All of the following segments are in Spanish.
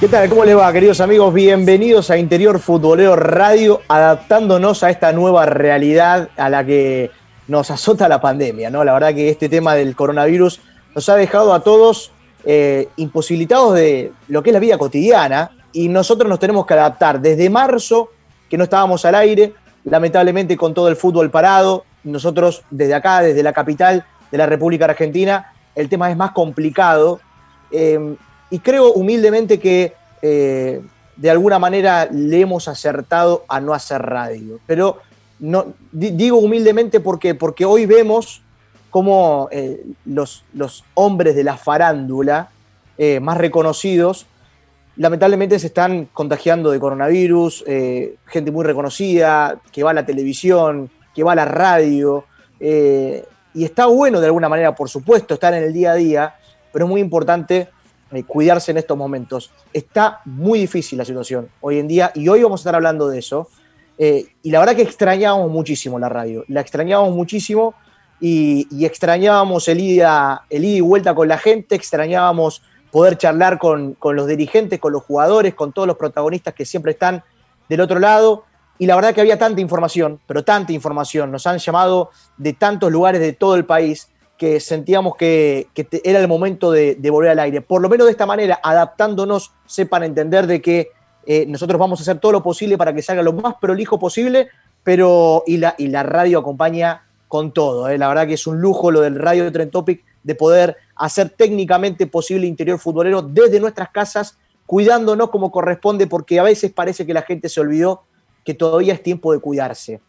¿Qué tal? ¿Cómo les va, queridos amigos? Bienvenidos a Interior Futbolero Radio, adaptándonos a esta nueva realidad a la que nos azota la pandemia, ¿no? La verdad que este tema del coronavirus nos ha dejado a todos eh, imposibilitados de lo que es la vida cotidiana y nosotros nos tenemos que adaptar. Desde marzo, que no estábamos al aire, lamentablemente con todo el fútbol parado, nosotros desde acá, desde la capital de la República Argentina, el tema es más complicado. Eh, y creo humildemente que eh, de alguna manera le hemos acertado a no hacer radio. Pero no, di- digo humildemente porque, porque hoy vemos cómo eh, los, los hombres de la farándula eh, más reconocidos lamentablemente se están contagiando de coronavirus, gente muy reconocida, que va a la televisión, que va a la radio, y está bueno de alguna manera, por supuesto, estar en el día a día, pero es muy importante cuidarse en estos momentos. Está muy difícil la situación hoy en día, y hoy vamos a estar hablando de eso, eh, y la verdad que extrañábamos muchísimo la radio, la extrañábamos muchísimo, y, y extrañábamos el ida, el ida y vuelta con la gente, extrañábamos poder charlar con, con los dirigentes, con los jugadores, con todos los protagonistas que siempre están del otro lado. Y la verdad que había tanta información, pero tanta información. Nos han llamado de tantos lugares de todo el país que sentíamos que, era el momento de, de volver al aire. Por lo menos de esta manera, adaptándonos, sepan entender de que eh, nosotros vamos a hacer todo lo posible para que salga lo más prolijo posible, pero y la, y la radio acompaña con todo. eh. La verdad que es un lujo lo del Radio Trend Topic de poder hacer técnicamente posible interior futbolero desde nuestras casas, cuidándonos como corresponde, porque a veces parece que la gente se olvidó que todavía es tiempo de cuidarse.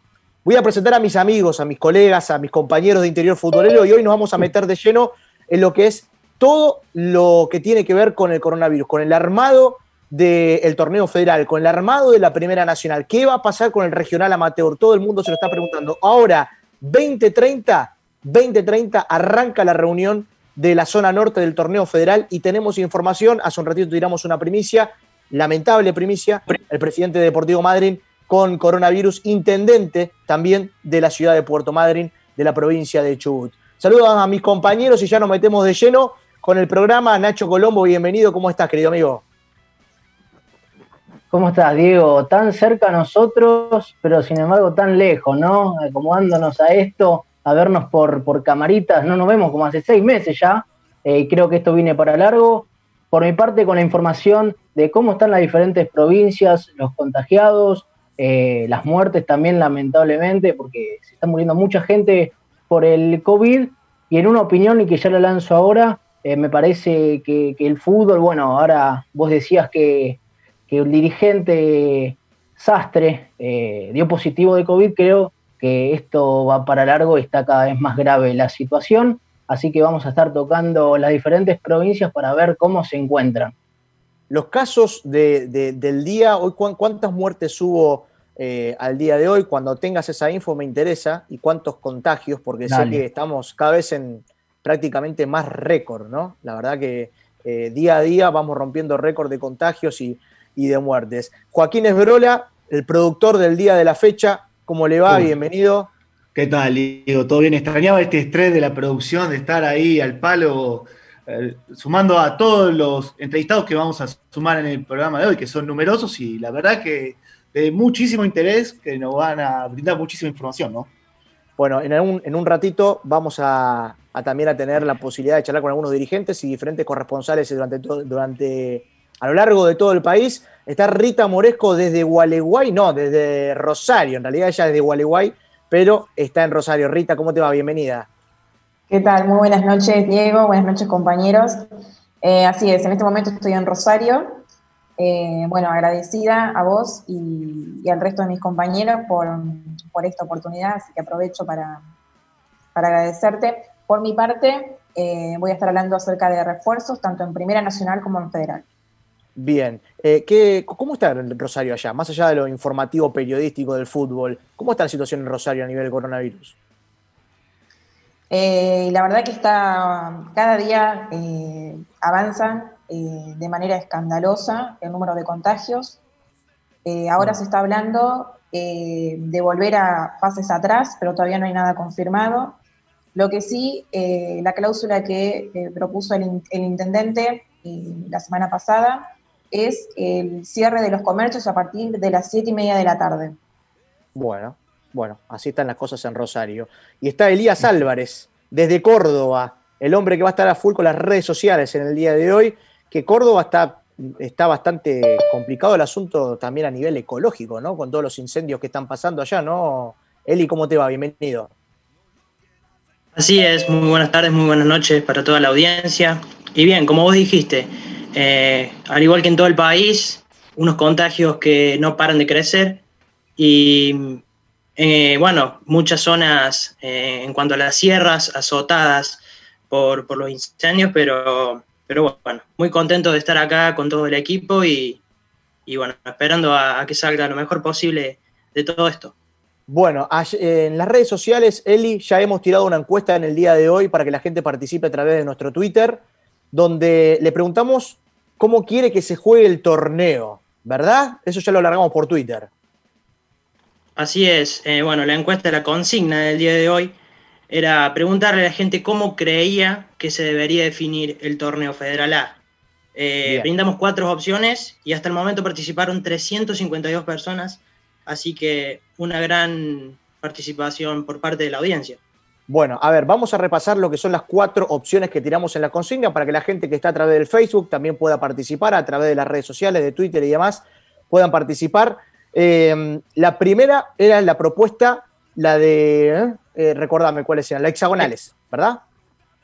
Voy a presentar a mis amigos, a mis colegas, a mis compañeros de interior futbolero y hoy nos vamos a meter de lleno en lo que es todo lo que tiene que ver con el coronavirus, con el armado del torneo federal, con el armado de la Primera Nacional. ¿Qué va a pasar con el regional amateur? Todo el mundo se lo está preguntando. Ahora, 2030, 2030 arranca la reunión de la zona norte del torneo federal y tenemos información, hace un ratito tiramos una primicia, lamentable primicia, el presidente de Deportivo Madryn con coronavirus, intendente también de la ciudad de Puerto Madryn, de la provincia de Chubut. Saludos a mis compañeros y ya nos metemos de lleno con el programa. Nacho Colombo, bienvenido. ¿Cómo estás, querido amigo? ¿Cómo estás, Diego? Tan cerca a nosotros, pero sin embargo tan lejos, ¿no? Acomodándonos a esto, a vernos por, por camaritas, no nos vemos como hace seis meses ya, eh, creo que esto viene para largo. Por mi parte, con la información de cómo están las diferentes provincias, los contagiados, eh, las muertes también, lamentablemente, porque se está muriendo mucha gente por el COVID, y en una opinión, y que ya la lanzo ahora, eh, me parece que, que el fútbol, bueno, ahora vos decías que que un dirigente Sastre eh, dio positivo de COVID, creo que esto va para largo y está cada vez más grave la situación, así que vamos a estar tocando las diferentes provincias para ver cómo se encuentran. Los casos de, de, del día, hoy ¿cuántas muertes hubo eh, al día de hoy? Cuando tengas esa info me interesa y cuántos contagios, porque Dale. sé que estamos cada vez en prácticamente más récord, ¿no? La verdad que eh, día a día vamos rompiendo récord de contagios y, y de muertes. Joaquín Esbrola, el productor del día de la fecha, ¿cómo le va? Uy. Bienvenido. ¿Qué tal, Diego? ¿Todo bien? Extrañaba este estrés de la producción, de estar ahí al palo, eh, sumando a todos los entrevistados que vamos a sumar en el programa de hoy, que son numerosos y la verdad que de muchísimo interés, que nos van a brindar muchísima información, ¿no? Bueno, en un, en un ratito vamos a, a, también a tener la posibilidad de charlar con algunos dirigentes y diferentes corresponsales durante, durante a lo largo de todo el país. Está Rita Moresco desde Gualeguay, no, desde Rosario, en realidad ella es de Gualeguay, pero está en Rosario. Rita, ¿cómo te va? Bienvenida. ¿Qué tal? Muy buenas noches, Diego. Buenas noches, compañeros. Eh, así es, en este momento estoy en Rosario. Eh, bueno, agradecida a vos y, al resto de mis compañeros por, esta oportunidad, así que aprovecho para, agradecerte. Por mi parte, eh, voy a estar hablando acerca de refuerzos, tanto en Primera Nacional como en Federal. Bien, ¿qué, ¿cómo está Rosario allá? Más allá de lo informativo periodístico del fútbol, ¿cómo está la situación en Rosario a nivel coronavirus? Eh, la verdad que está cada día eh, avanza eh, de manera escandalosa el número de contagios. ahora se está hablando de volver a fases atrás, pero todavía no hay nada confirmado. Lo que sí, la cláusula que propuso el intendente la semana pasada es el cierre de los comercios a partir de las siete y media de la tarde. Bueno, bueno, así están las cosas en Rosario. Y está Elías Álvarez, desde Córdoba, el hombre que va a estar a full con las redes sociales en el día de hoy, que Córdoba está, está bastante complicado el asunto también a nivel ecológico, ¿no? Con todos los incendios que están pasando allá, ¿no? Eli, ¿cómo te va? Bienvenido. Así es, muy buenas tardes, muy buenas noches para toda la audiencia. Y bien, como vos dijiste, eh, al igual que en todo el país, unos contagios que no paran de crecer y eh, bueno, muchas zonas eh, en cuanto a las sierras azotadas por, los incendios, pero, pero bueno, muy contento de estar acá con todo el equipo y, bueno, esperando a, que salga lo mejor posible de todo esto. Bueno, en las redes sociales, Eli, ya hemos tirado una encuesta en el día de hoy para que la gente participe a través de nuestro Twitter, donde le preguntamos cómo quiere que se juegue el torneo, ¿verdad? Eso ya lo largamos por Twitter. Así es, eh, bueno, la encuesta, la consigna del día de hoy era preguntarle a la gente cómo creía que se debería definir el torneo Federal A. Eh, brindamos cuatro opciones y hasta el momento participaron 352 personas, así que una gran participación por parte de la audiencia. Bueno, a ver, vamos a repasar lo que son las cuatro opciones que tiramos en la consigna para que la gente que está a través del Facebook también pueda participar, a través de las redes sociales, de Twitter y demás, puedan participar. Eh, la primera era la propuesta, la de, eh, eh recordame cuáles eran, las hexagonales, ¿verdad?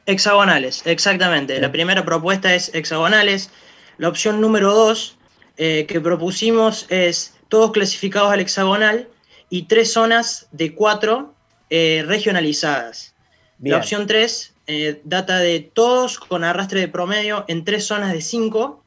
Hexagonales, exactamente. La primera propuesta es hexagonales. La opción número dos eh, que propusimos es todos clasificados al hexagonal y tres zonas de cuatro regionalizadas. La opción tres data de todos con arrastre de promedio en tres zonas de cinco.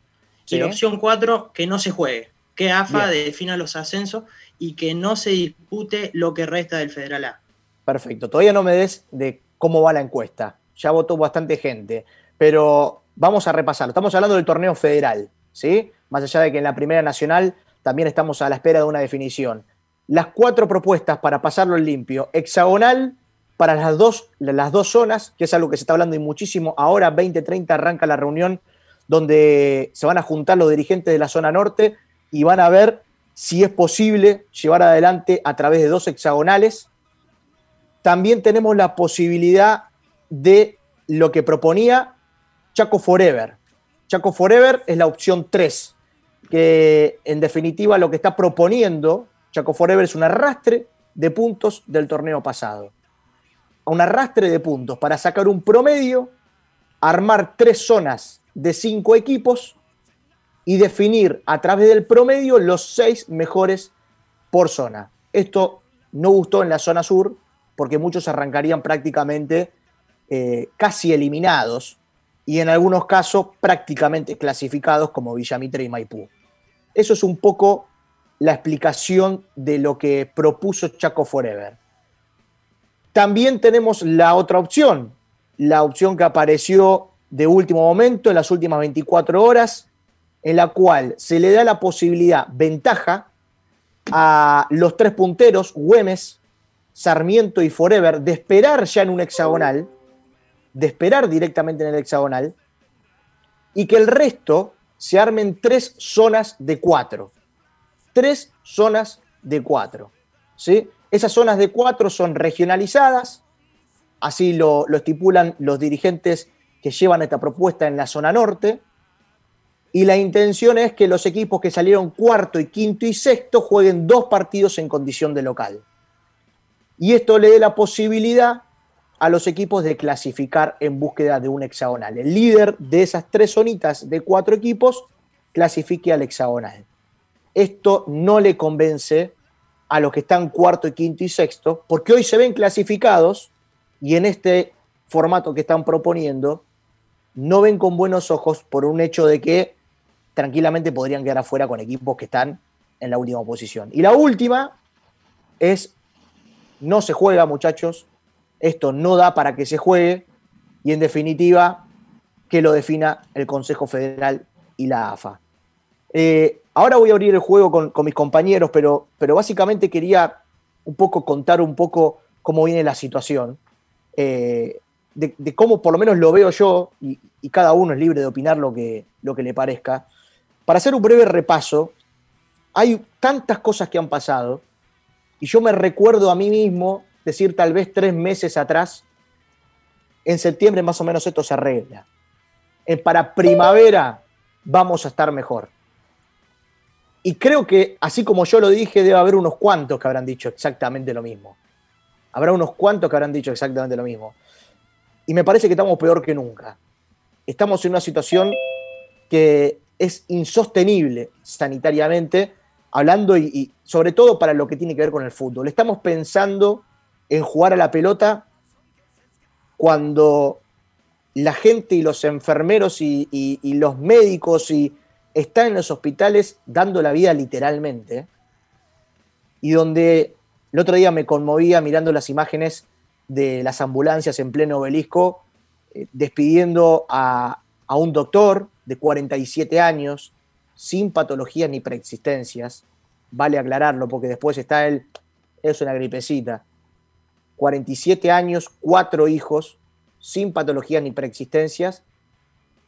Y la opción cuatro que no se juegue que AFA defina los ascensos y que no se dispute lo que resta del Federal A. Perfecto, todavía no me des de cómo va la encuesta, ya votó bastante gente, pero vamos a repasarlo. Estamos hablando del torneo federal, ¿sí? Más allá de que en la Primera Nacional también estamos a la espera de una definición. Las cuatro propuestas para pasarlo en limpio, hexagonal para las dos, las dos zonas, que es algo que se está hablando y muchísimo. Ahora, 20:30, arranca la reunión donde se van a juntar los dirigentes de la zona norte y van a ver si es posible llevar adelante a través de dos hexagonales. También tenemos la posibilidad de lo que proponía Chaco Forever. Chaco Forever es la opción 3, que en definitiva lo que está proponiendo Chaco Forever es un arrastre de puntos del torneo pasado. Un arrastre de puntos para sacar un promedio, armar tres zonas de cinco equipos y definir a través del promedio los seis mejores por zona. Esto no gustó en la zona sur porque muchos arrancarían prácticamente eh, casi eliminados y en algunos casos prácticamente clasificados como Villamitre y Maipú. Eso es un poco la explicación de lo que propuso Chaco Forever. También tenemos la otra opción, la opción que apareció de último momento en las últimas 24 horas, en la cual se le da la posibilidad, ventaja, a los tres punteros, Güemes, Sarmiento y Forever, de esperar ya en un hexagonal, de esperar directamente en el hexagonal, y que el resto se armen tres zonas de cuatro. Tres zonas de cuatro. ¿sí? Esas zonas de cuatro son regionalizadas, así lo, lo estipulan los dirigentes que llevan esta propuesta en la zona norte, y la intención es que los equipos que salieron cuarto y quinto y sexto jueguen dos partidos en condición de local. Y esto le dé la posibilidad a los equipos de clasificar en búsqueda de un hexagonal. El líder de esas tres zonitas de cuatro equipos clasifique al hexagonal. Esto no le convence a los que están cuarto y quinto y sexto, porque hoy se ven clasificados y en este formato que están proponiendo, no ven con buenos ojos por un hecho de que tranquilamente podrían quedar afuera con equipos que están en la última posición. Y la última es, no se juega muchachos, esto no da para que se juegue y en definitiva que lo defina el Consejo Federal y la AFA. Eh, ahora voy a abrir el juego con, mis compañeros, pero, pero, básicamente quería un poco contar un poco cómo viene la situación, eh, de, cómo por lo menos lo veo yo, y, cada uno es libre de opinar lo que, lo que le parezca. Para hacer un breve repaso, hay tantas cosas que han pasado, y yo me recuerdo a mí mismo decir tal vez tres meses atrás, en septiembre más o menos esto se arregla. para primavera vamos a estar mejor. Y creo que, así como yo lo dije, debe haber unos cuantos que habrán dicho exactamente lo mismo. Habrá unos cuantos que habrán dicho exactamente lo mismo. Y me parece que estamos peor que nunca. Estamos en una situación que es insostenible sanitariamente, hablando y, sobre todo para lo que tiene que ver con el fútbol. Estamos pensando en jugar a la pelota cuando la gente y los enfermeros y, los médicos y están en los hospitales dando la vida literalmente. Y donde el otro día me conmovía mirando las imágenes de las ambulancias en pleno obelisco, eh, despidiendo a, a un doctor de 47 años, sin patologías ni preexistencias. Vale aclararlo, porque después está él, es una gripecita. 47 años, cuatro hijos, sin patologías ni preexistencias,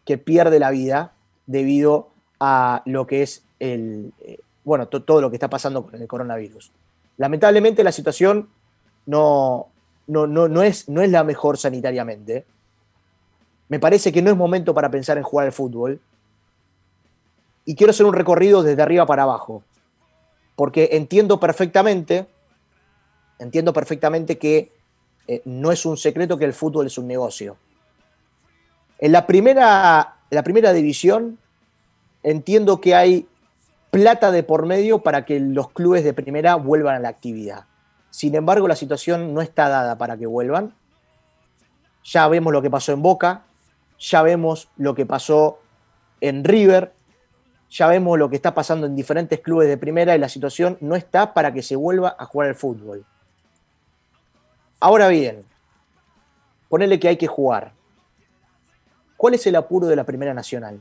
que pierde la vida debido a lo que es el, eh, bueno, todo lo que está pasando con el coronavirus. Lamentablemente la situación no, no, no, es, no es la mejor sanitariamente. Me parece que no es momento para pensar en jugar al fútbol. Y quiero hacer un recorrido desde arriba para abajo. Porque entiendo perfectamente entiendo perfectamente que eh, no es un secreto que el fútbol es un negocio. En la primera, la primera división entiendo que hay plata de por medio para que los clubes de primera vuelvan a la actividad. Sin embargo, la situación no está dada para que vuelvan. Ya vemos lo que pasó en Boca, ya vemos lo que pasó en River, ya vemos lo que está pasando en diferentes clubes de primera y la situación no está para que se vuelva a jugar al fútbol. Ahora bien, ponele que hay que jugar. ¿Cuál es el apuro de la Primera Nacional?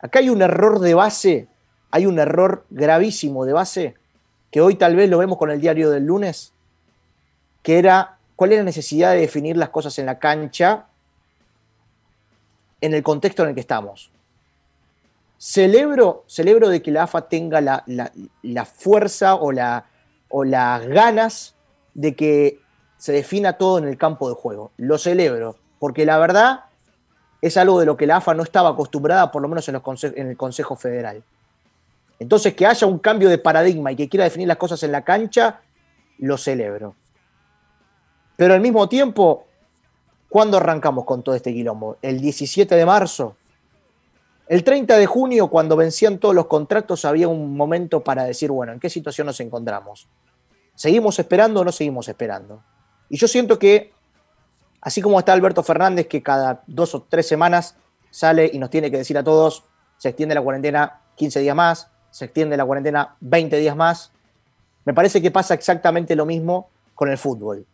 Acá hay un error de base, hay un error gravísimo de base, que hoy tal vez lo vemos con el diario del lunes, que era cuál es la necesidad de definir las cosas en la cancha en el contexto en el que estamos. Celebro, celebro de que la AFA tenga la, fuerza o, la, o las ganas de que se defina todo en el campo de juego. Lo celebro, porque la verdad es algo de lo que la AFA no estaba acostumbrada, por lo menos en, los en el Consejo Federal. Entonces, que haya un cambio de paradigma y que quiera definir las cosas en la cancha, lo celebro. Pero al mismo tiempo, ¿cuándo arrancamos con todo este quilombo? ¿El 17 de marzo? El 30 de junio, cuando vencían todos los contratos, había un momento para decir, bueno, ¿en qué situación nos encontramos? ¿Seguimos esperando o no seguimos esperando? Y yo siento que, así como está Alberto Fernández, que cada dos o tres semanas sale y nos tiene que decir a todos, se extiende la cuarentena 15 días más, se extiende la cuarentena 20 días más, me parece que pasa exactamente lo mismo con el fútbol.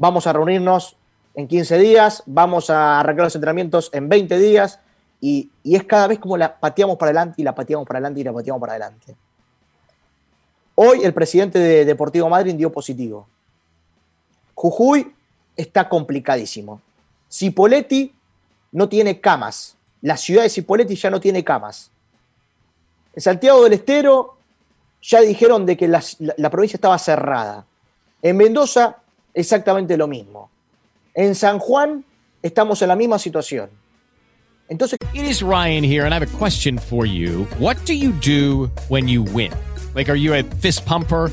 Vamos a reunirnos en 15 días, vamos a arrancar los entrenamientos en 20 días y, es cada vez como la pateamos para adelante y la pateamos para adelante y la pateamos para adelante. Hoy el presidente de Deportivo Madrid dio positivo. Jujuy está complicadísimo. Cipoletti no tiene camas. La ciudad de Cipoletti ya no tiene camas. En Santiago del Estero ya dijeron de que la provincia estaba cerrada. En Mendoza, exactamente lo mismo. En San Juan estamos en la misma situación. Entonces, It is Ryan here, and I have a question for you. What do you do when you win? Like, are you a fist pumper?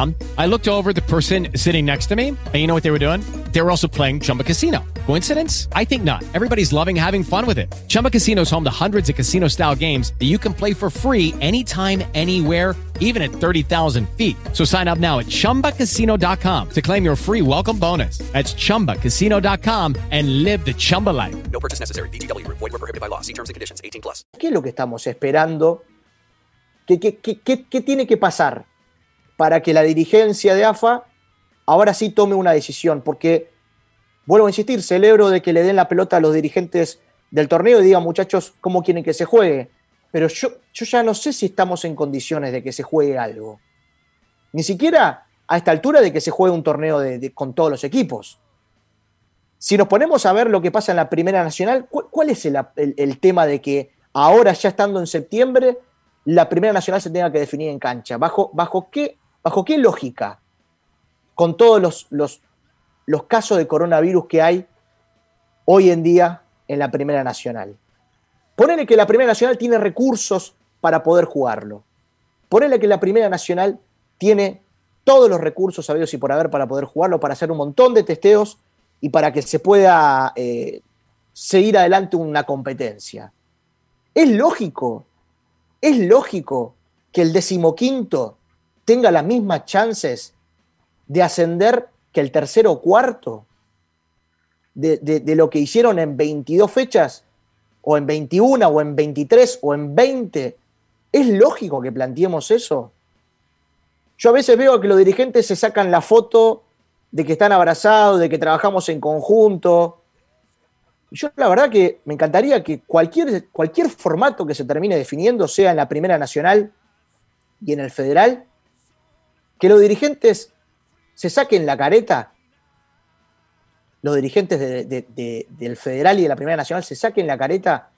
I looked over the person sitting next to me, and you know what they were doing? They were also playing Chumba Casino. Coincidence? I think not. Everybody's loving having fun with it. Chumba Casino is home to hundreds of casino style games that you can play for free anytime, anywhere, even at 30,000 feet. So sign up now at chumbacasino.com to claim your free welcome bonus. That's chumbacasino.com and live the Chumba life. No purchase necessary. VGW Group. Void were prohibited by law. See terms and conditions. 18 plus. ¿Qué es lo que estamos esperando? ¿Qué, qué, qué, qué- qué tiene que pasar para que la dirigencia de AFA ahora sí tome una decisión? Porque, vuelvo a insistir, celebro de que le den la pelota a los dirigentes del torneo y digan, muchachos, cómo quieren que se juegue. Pero yo, yo ya no sé si estamos en condiciones de que se juegue algo. Ni siquiera a esta altura de que se juegue un torneo de- con todos los equipos. Si nos ponemos a ver lo que pasa en la Primera Nacional, ¿cu- ¿cuál, es el, el- el tema de que ahora, ya estando en septiembre, la Primera Nacional se tenga que definir en cancha? ¿Bajo, bajo, qué, bajo qué lógica? Con todos los, los, casos de coronavirus que hay hoy en día en la Primera Nacional. Ponele que la Primera Nacional tiene recursos para poder jugarlo. Ponele que la Primera Nacional tiene todos los recursos sabidos y por haber para poder jugarlo, para hacer un montón de testeos y para que se pueda eh, seguir adelante una competencia. Es lógico, es lógico que el decimoquinto tenga las mismas chances de ascender que el tercero o cuarto de, de- lo que hicieron en 22 fechas, o en 21, o en 23, o en 20. ¿Es lógico que planteemos eso? Yo a veces veo que los dirigentes se sacan la foto de que están abrazados, de que trabajamos en conjunto. Yo la verdad que me encantaría que cualquier, cualquier formato que se termine definiendo, sea en la Primera Nacional y en el Federal, que los dirigentes se saquen la careta, los dirigentes de- de- de- del Federal y de la Primera Nacional se saquen la careta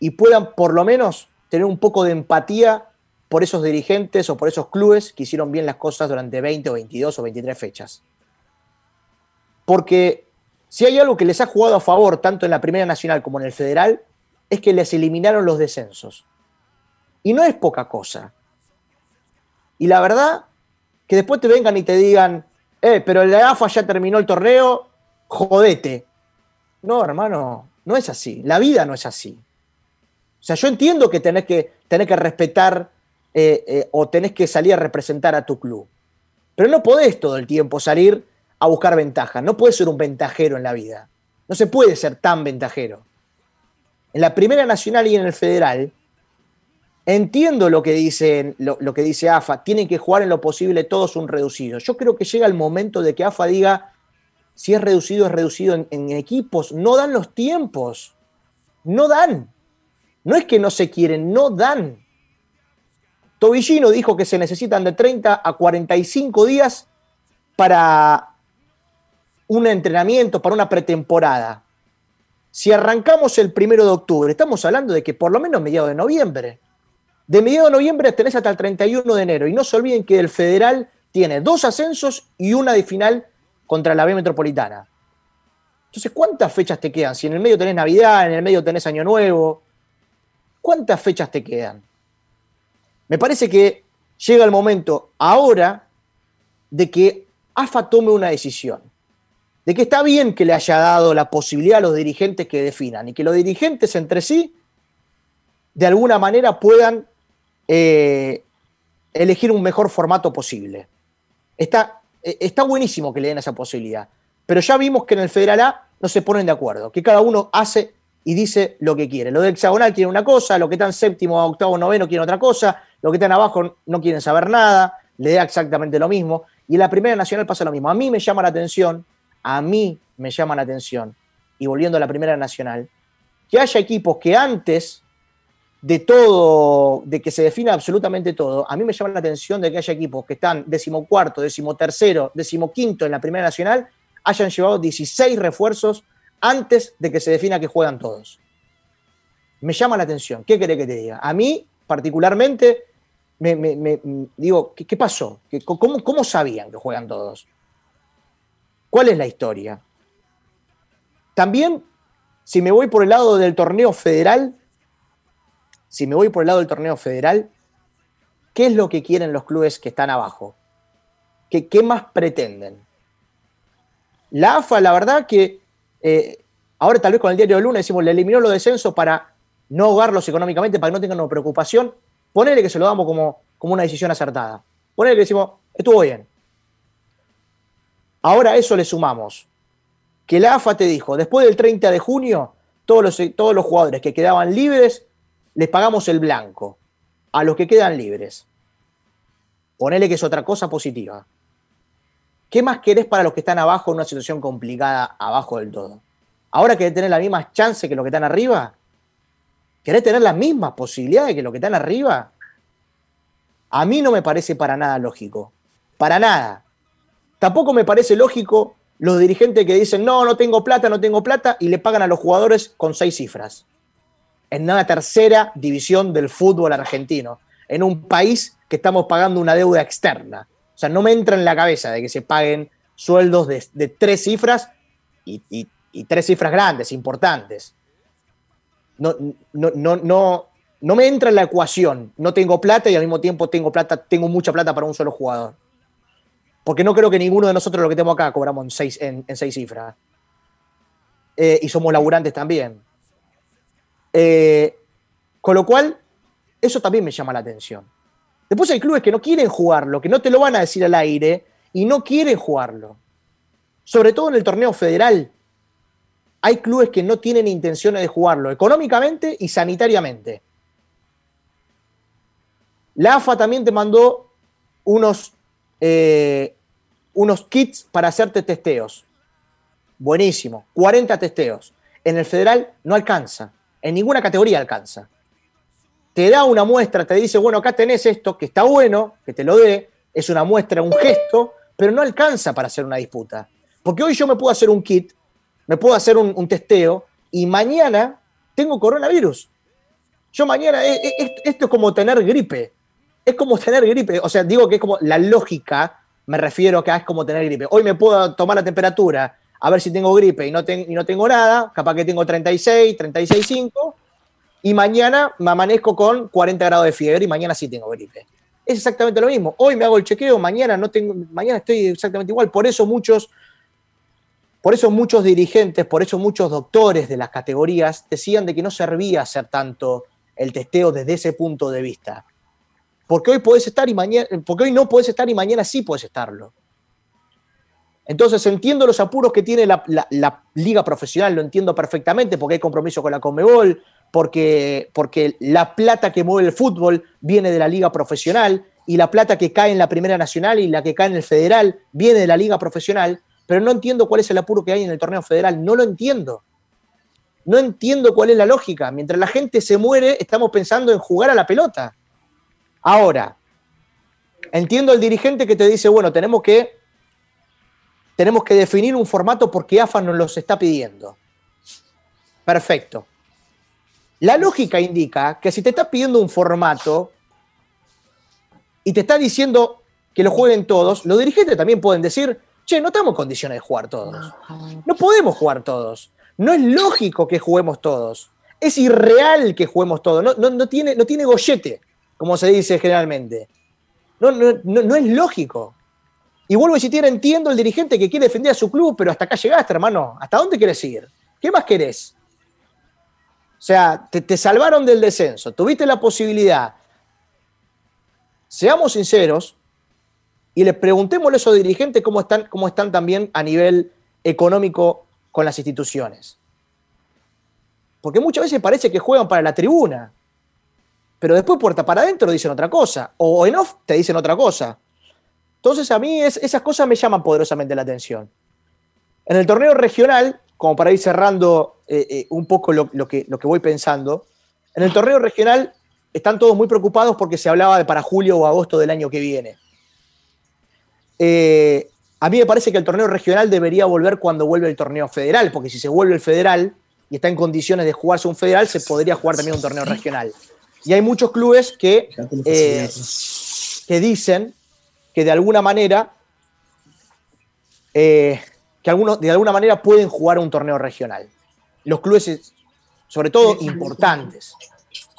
y puedan por lo menos tener un poco de empatía por esos dirigentes o por esos clubes que hicieron bien las cosas durante 20 o 22 o 23 fechas. Porque si hay algo que les ha jugado a favor tanto en la Primera Nacional como en el Federal, es que les eliminaron los descensos. Y no es poca cosa. Y la verdad, que después te vengan y te digan, eh, pero el AFA ya terminó el torneo, jodete. No, hermano, no es así. La vida no es así. O sea, yo entiendo que tenés que, tenés que respetar eh, eh, o tenés que salir a representar a tu club. Pero no podés todo el tiempo salir a buscar ventajas. No puedes ser un ventajero en la vida. No se puede ser tan ventajero. En la Primera Nacional y en el Federal, entiendo lo que, dicen, lo, que dice AFA. Tienen que jugar en lo posible todos un reducido. Yo creo que llega el momento de que AFA diga, si es reducido, es reducido en, en equipos. No dan los tiempos. No dan. No es que no se quieren, no dan. Tobillino dijo que se necesitan de 30 a 45 días para un entrenamiento, para una pretemporada. Si arrancamos el primero de octubre, estamos hablando de que por lo menos mediados de noviembre. De mediados de noviembre tenés hasta el 31 de enero. Y no se olviden que el federal tiene dos ascensos y una de final contra la B Metropolitana. Entonces, ¿cuántas fechas te quedan? Si en el medio tenés Navidad, en el medio tenés Año Nuevo, ¿cuántas fechas te quedan? Me parece que llega el momento ahora de que AFA tome una decisión. De que está bien que le haya dado la posibilidad a los dirigentes que definan y que los dirigentes entre sí, de alguna manera, puedan eh, elegir un mejor formato posible. Está, eh, está buenísimo que le den esa posibilidad. Pero ya vimos que en el Federal A no se ponen de acuerdo, que cada uno hace y dice lo que quiere. Los de hexagonal quieren una cosa, los que están séptimo, octavo, noveno quieren otra cosa, los que están abajo no quieren saber nada, le da exactamente lo mismo. Y en la Primera Nacional pasa lo mismo. A mí me llama la atención, a mí me llama la atención, y volviendo a la Primera Nacional, que haya equipos que antes de todo, de que se defina absolutamente todo, a mí me llama la atención de que haya equipos que están decimocuarto, decimotercero, decimoquinto en la Primera Nacional, hayan llevado 16 refuerzos antes de que se defina que juegan todos. Me llama la atención. ¿Qué querés que te diga? A mí, particularmente, me, digo, ¿qué, qué pasó? ¿Qué- cómo, ¿Cómo sabían que juegan todos? ¿Cuál es la historia? También, si me voy por el lado del torneo federal, si me voy por el lado del torneo federal, ¿qué es lo que quieren los clubes que están abajo? ¿Qué, más pretenden? La AFA, la verdad que eh, ahora tal vez con el diario de Luna decimos, le eliminó los descensos para no ahogarlos económicamente, para que no tengan una preocupación. Ponele que se lo damos como, como una decisión acertada. Ponele que decimos, estuvo bien. Ahora a eso le sumamos que la AFA te dijo, después del 30 de junio, todos los, todos los jugadores que quedaban libres, les pagamos el blanco a los que quedan libres. Ponele que es otra cosa positiva. ¿Qué más querés para los que están abajo en una situación complicada abajo del todo? Ahora querés tener la misma chance que los que están arriba. ¿Querés tener las mismas posibilidades que los que están arriba? A mí no me parece para nada lógico. Para nada. Tampoco me parece lógico los dirigentes que dicen, no, no tengo plata, no tengo plata, y le pagan a los jugadores con seis cifras. En una tercera división del fútbol argentino. En un país que estamos pagando una deuda externa. O sea, no me entra en la cabeza de que se paguen sueldos de, tres cifras y, tres cifras grandes, importantes. No, no, no, no, no me entra en la ecuación. No tengo plata y al mismo tiempo tengo plata, tengo mucha plata para un solo jugador. Porque no creo que ninguno de nosotros lo que tenemos acá cobramos en seis, en seis cifras. Eh, y somos laburantes también. Eh, con lo cual, eso también me llama la atención. Después hay clubes que no quieren jugarlo, que no te lo van a decir al aire y no quieren jugarlo. Sobre todo en el torneo federal. Hay clubes que no tienen intenciones de jugarlo económicamente y sanitariamente. La AFA también te mandó unos, eh, unos kits para hacerte testeos. Buenísimo. 40 testeos. En el federal no alcanza. En ninguna categoría alcanza. Te da una muestra, te dice, bueno, acá tenés esto, que está bueno, que te lo dé, es una muestra, un gesto, pero no alcanza para hacer una disputa. Porque hoy yo me puedo hacer un kit, me puedo hacer un, testeo, y mañana tengo coronavirus. Yo mañana, eh, eh, esto es como tener gripe. Es como tener gripe. O sea, digo que es como la lógica, me refiero que es como tener gripe. Hoy me puedo tomar la temperatura, a ver si tengo gripe y no, tengo nada, capaz que tengo 36, 36,5, y mañana me amanezco con 40 grados de fiebre y mañana sí tengo gripe. Es exactamente lo mismo. Hoy me hago el chequeo, mañana no tengo, mañana estoy exactamente igual. Por eso muchos, por eso muchos dirigentes, por eso muchos doctores de las categorías decían de que no servía hacer tanto el testeo desde ese punto de vista. Porque hoy podés estar y mañana, porque hoy no podés estar y mañana sí podés estarlo. Entonces entiendo los apuros que tiene la, liga profesional, lo entiendo perfectamente, porque hay compromiso con la Conmebol, porque, porque la plata que mueve el fútbol viene de la liga profesional y la plata que cae en la primera nacional y la que cae en el federal viene de la liga profesional, pero no entiendo cuál es el apuro que hay en el torneo federal, no lo entiendo. No entiendo cuál es la lógica. Mientras la gente se muere, estamos pensando en jugar a la pelota. Ahora, entiendo al dirigente que te dice, bueno, tenemos que, tenemos que definir un formato porque AFA nos los está pidiendo. Perfecto. La lógica indica que si te está pidiendo un formato y te está diciendo que lo jueguen todos, los dirigentes también pueden decir, che, no estamos en condiciones de jugar todos. No podemos jugar todos. No es lógico que juguemos todos. Es irreal que juguemos todos. No, no- no tiene, no tiene gollete, como se dice generalmente. No, no, no- no es lógico. Y vuelvo a insistir, entiendo el dirigente que quiere defender a su club, pero hasta acá llegaste, hermano. ¿Hasta dónde quieres ir? ¿Qué más querés? O sea, te, te salvaron del descenso, tuviste la posibilidad. Seamos sinceros y le preguntémosle a esos dirigentes cómo están, cómo están también a nivel económico con las instituciones. Porque muchas veces parece que juegan para la tribuna, pero después puerta para adentro dicen otra cosa, o en off te dicen otra cosa. Entonces a mí es- esas cosas me llaman poderosamente la atención. En el torneo regional como para ir cerrando eh, eh, un poco lo, lo que, lo que voy pensando, en el torneo regional están todos muy preocupados porque se hablaba de para julio o agosto del año que viene. Eh, a mí me parece que el torneo regional debería volver cuando vuelve el torneo federal, porque si se vuelve el federal y está en condiciones de jugarse un federal, se podría jugar también un torneo regional. Y hay muchos clubes que, eh, que dicen que de alguna manera, eh, que algunos de alguna manera pueden jugar un torneo regional. Los clubes, sobre todo importantes.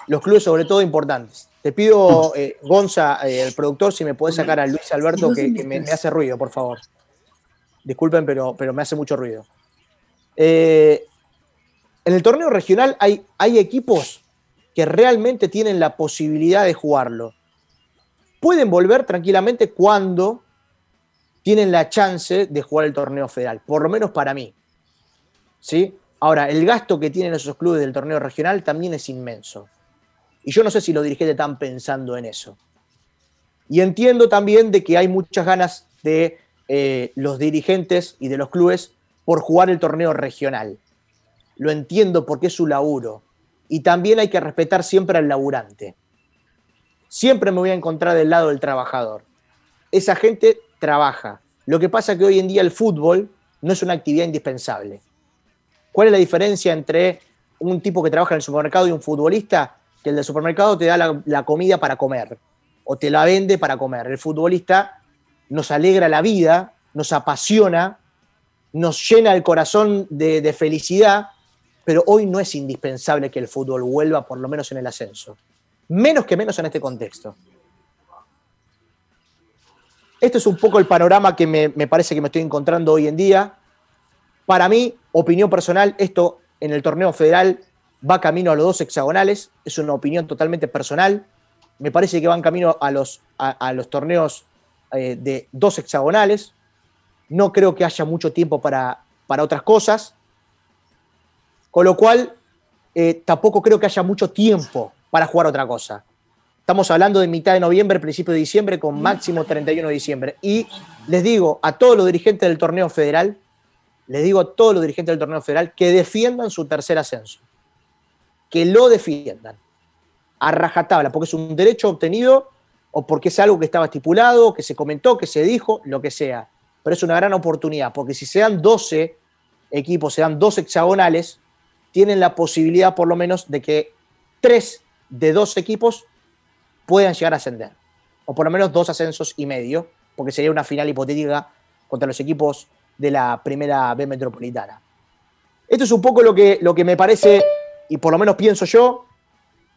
Los clubes, sobre todo importantes. Te pido, eh, Gonza, eh, el productor, si me podés sacar a Luis Alberto, que, me, me hace ruido, por favor. Disculpen, pero, pero me hace mucho ruido. En el torneo regional hay, hay equipos que realmente tienen la posibilidad de jugarlo. Pueden volver tranquilamente cuando tienen la chance de jugar el torneo federal, por lo menos para mí. ¿Sí? Ahora, el gasto que tienen esos clubes del torneo regional también es inmenso. Y yo no sé si los dirigentes están pensando en eso. Y entiendo también de que hay muchas ganas de eh, los dirigentes y de los clubes por jugar el torneo regional. Lo entiendo porque es su laburo. Y también hay que respetar siempre al laburante. Siempre me voy a encontrar del lado del trabajador. Esa gente trabaja. Lo que pasa es que hoy en día el fútbol no es una actividad indispensable. ¿Cuál es la diferencia entre un tipo que trabaja en el supermercado y un futbolista? Que el del supermercado te da la, comida para comer o te la vende para comer. El futbolista nos alegra la vida, nos apasiona, nos llena el corazón de, de felicidad, pero hoy no es indispensable que el fútbol vuelva, por lo menos en el ascenso. Menos que menos en este contexto. Este es un poco el panorama que me, parece que me estoy encontrando hoy en día. Para mí, opinión personal, esto en el torneo federal va camino a los dos hexagonales, es una opinión totalmente personal. Me parece que van camino a los, a los torneos eh, de dos hexagonales. No creo que haya mucho tiempo para, para otras cosas. Con lo cual, eh, tampoco creo que haya mucho tiempo para jugar otra cosa. Estamos hablando de mitad de noviembre, principio de diciembre, con máximo 31 de diciembre. Y les digo a todos los dirigentes del torneo federal, les digo a todos los dirigentes del torneo federal que defiendan su tercer ascenso. Que lo defiendan. A rajatabla, porque es un derecho obtenido o porque es algo que estaba estipulado, que se comentó, que se dijo, lo que sea. Pero es una gran oportunidad, porque si se dan 12 equipos, se dan dos hexagonales, tienen la posibilidad por lo menos de que tres de dos equipos puedan llegar a ascender. O por lo menos dos ascensos y medio, porque sería una final hipotética contra los equipos de la primera B metropolitana. Esto es un poco lo que, lo que me parece, y por lo menos pienso yo,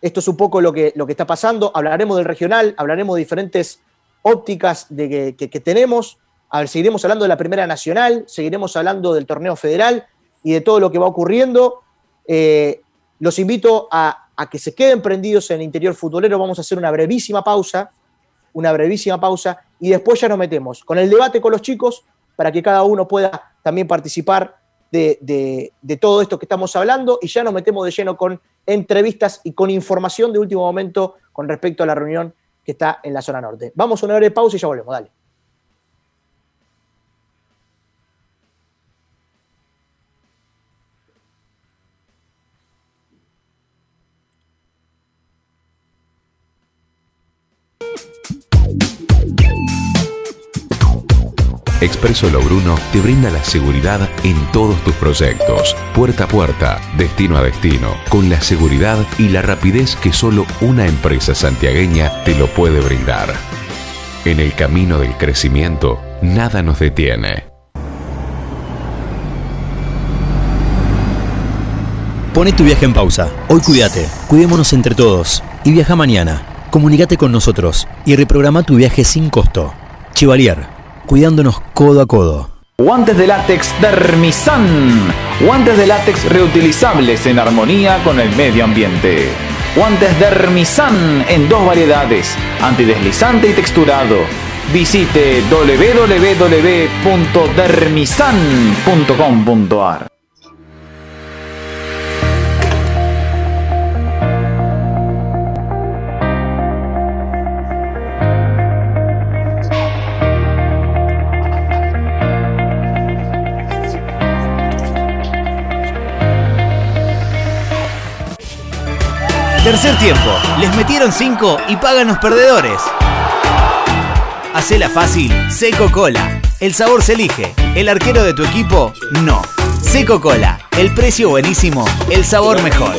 esto es un poco lo que, lo que está pasando. Hablaremos del regional, hablaremos de diferentes ópticas de que, que- tenemos. A ver, seguiremos hablando de la Primera Nacional, seguiremos hablando del torneo federal y de todo lo que va ocurriendo. Eh, los invito a, a que se queden prendidos en el interior futbolero. Vamos a hacer una brevísima pausa, una brevísima pausa, y después ya nos metemos con el debate con los chicos para que cada uno pueda también participar de, todo esto que estamos hablando y ya nos metemos de lleno con entrevistas y con información de último momento con respecto a la reunión que está en la zona norte. Vamos a una breve pausa y ya volvemos, dale. Expreso Logruno te brinda la seguridad en todos tus proyectos, puerta a puerta, destino a destino, con la seguridad y la rapidez que solo una empresa santiagueña te lo puede brindar. En el camino del crecimiento, nada nos detiene. Pone tu viaje en pausa. Hoy cuídate, cuidémonos entre todos y viaja mañana. Comunícate con nosotros y reprograma tu viaje sin costo. Chivalier, cuidándonos codo a codo. Guantes de látex Dermisan. Guantes de látex reutilizables en armonía con el medio ambiente. Guantes Dermisan en dos variedades, antideslizante y texturado. Visite www.dermisan.com.ar. Tercer tiempo. Les metieron 5 y pagan los perdedores. Hacela fácil. Seco Cola. El sabor se elige. El arquero de tu equipo, no. Seco Cola. El precio buenísimo. El sabor mejor.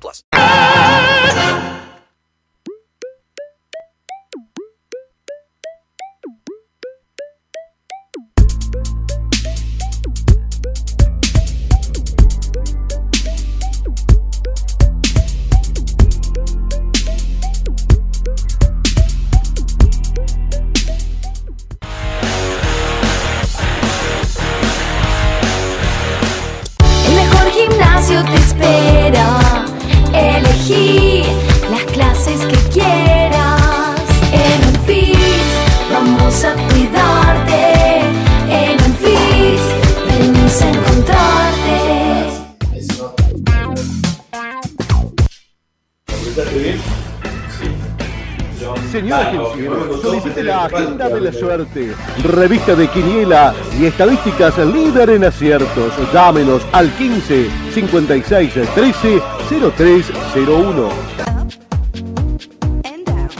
plus. Agenda de la Suerte, revista de Quiniela y estadísticas líder en aciertos. Llámenos al 15 56 13 0301.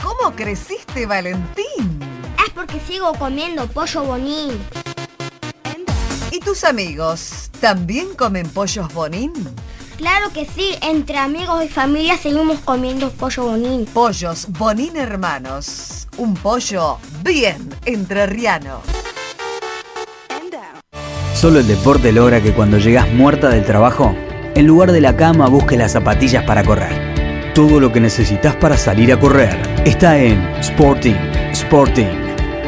¿Cómo creciste, Valentín? Es porque sigo comiendo pollo bonín. ¿Y tus amigos también comen pollos bonín? Claro que sí, entre amigos y familia seguimos comiendo pollo bonín. Pollos bonín hermanos. Un pollo bien entrerriano. Solo el deporte logra que cuando llegas muerta del trabajo, en lugar de la cama busques las zapatillas para correr. Todo lo que necesitas para salir a correr está en Sporting. Sporting.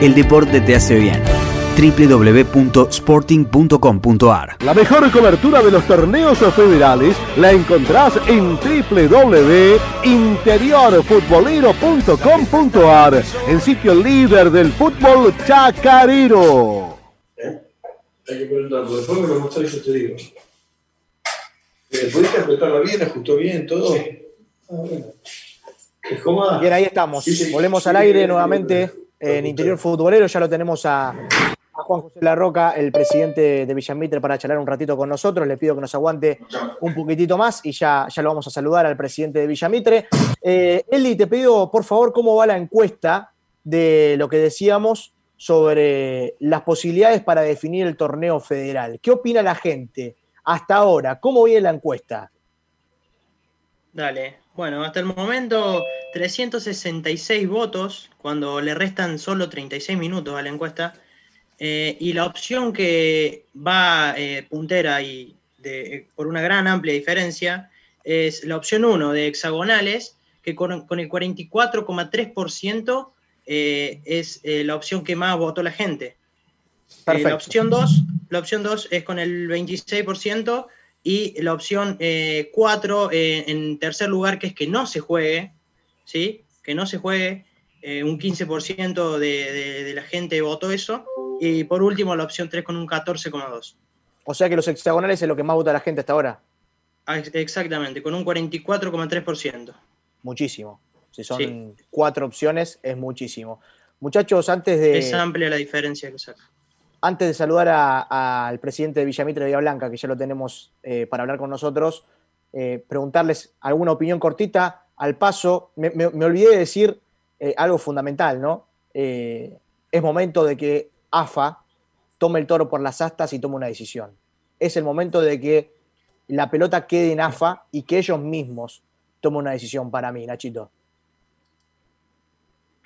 El deporte te hace bien. www.sporting.com.ar La mejor cobertura de los torneos federales la encontrás en www.interiorfutbolero.com.ar, el sitio líder del fútbol chacarero. Hay que preguntar, después me lo mostrás y yo te digo. Eh, ¿Pudiste apretarla bien? ¿Ajustó bien todo? Ah, bueno. ¿Es cómoda? Bien, ahí estamos. Sí, sí. Volvemos al aire nuevamente en Interior Futbolero. Ya lo tenemos a Juan José Larroca, el presidente de Villamitre, para charlar un ratito con nosotros. Le pido que nos aguante un poquitito más y ya, ya lo vamos a saludar al presidente de Villamitre. Eh, Eli, te pido, por favor, cómo va la encuesta de lo que decíamos sobre las posibilidades para definir el torneo federal. ¿Qué opina la gente hasta ahora? ¿Cómo viene la encuesta? Dale. Bueno, hasta el momento 366 votos, cuando le restan solo 36 minutos a la encuesta. Eh, y la opción que va eh, puntera y de- por una gran amplia diferencia es la opción 1 de hexagonales, que con, con el 44,3% eh, es eh, la opción que más votó la gente. Eh, la opción 2, la opción 2 es con el 26% y la opción 4 en tercer lugar que es que no se juegue, ¿sí? Que no se juegue, eh, un 15% de, de- de la gente votó eso y por último la opción 3 con un 14,2. O sea que los hexagonales es lo que más vota la gente hasta ahora. Ah, ex- Exactamente, con un 44,3%. Muchísimo. Si son Sí. cuatro opciones, es muchísimo. Muchachos, antes de, Es amplia la diferencia que saca. antes de saludar a- al presidente de Villamitre de Villa Blanca, que ya lo tenemos eh, para hablar con nosotros, eh, preguntarles alguna opinión cortita al paso. Me, me- me olvidé de decir eh, algo fundamental, ¿no? Es momento de que AFA tome el toro por las astas y tome una decisión. Es el momento de que la pelota quede en AFA y que ellos mismos tomen una decisión para mí, Nachito.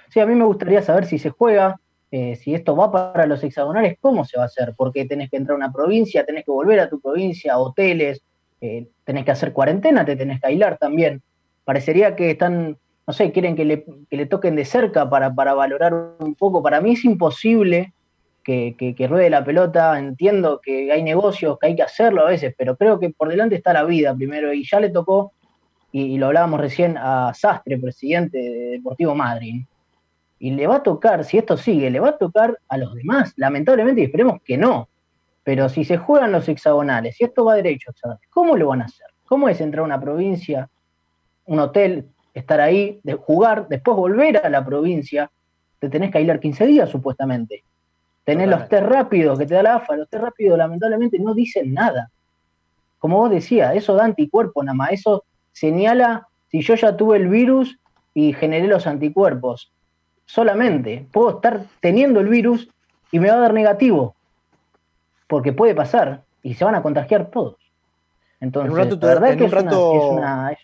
Sí, a mí me gustaría saber si se juega, eh, si esto va para los hexagonales, ¿cómo se va a hacer? Porque tenés que entrar a una provincia, tenés que volver a tu provincia, hoteles, eh, tenés que hacer cuarentena, te tenés que aislar también. Parecería que están, no sé, quieren que le, que le toquen de cerca para valorar un poco. Para mí es imposible que, que- que ruede la pelota. Entiendo que hay negocios, que hay que hacerlo a veces, pero creo que por delante está la vida primero. Y ya le tocó, y, lo hablábamos recién, a Sastre, presidente de Deportivo Madrid. Y le va a tocar, si esto sigue, le va a tocar a los demás. Lamentablemente, y esperemos que no. Pero si se juegan los hexagonales, si esto va derecho, ¿cómo lo van a hacer? ¿Cómo es entrar a una provincia, un hotel, estar ahí, de jugar, después volver a la provincia? Te tenés que aislar 15 días, supuestamente. Tenés los test rápidos que te da la AFA, los test rápidos lamentablemente no dicen nada. Como vos decías, eso da anticuerpos nada más, eso señala si yo ya tuve el virus y generé los anticuerpos. Solamente puedo estar teniendo el virus y me va a dar negativo, porque puede pasar y se van a contagiar todos. Entonces, En un rato, la verdad en que un es una- es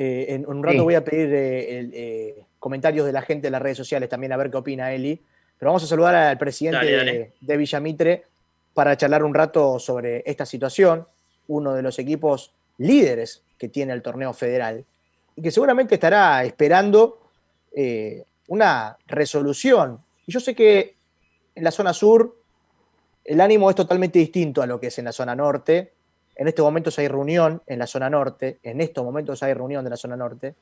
Eh, en un rato Sí. voy a pedir eh, el, eh, comentarios de la gente en las redes sociales también a ver qué opina Eli. Pero vamos a saludar al presidente Dale, dale. De, Villamitre para charlar un rato sobre esta situación, uno de los equipos líderes que tiene el torneo federal y que seguramente estará esperando eh, una resolución. Y yo sé que en la zona sur el ánimo es totalmente distinto a lo que es en la zona norte. En estos momentos hay reunión en la zona norte, en estos momentos hay reunión de la zona norte.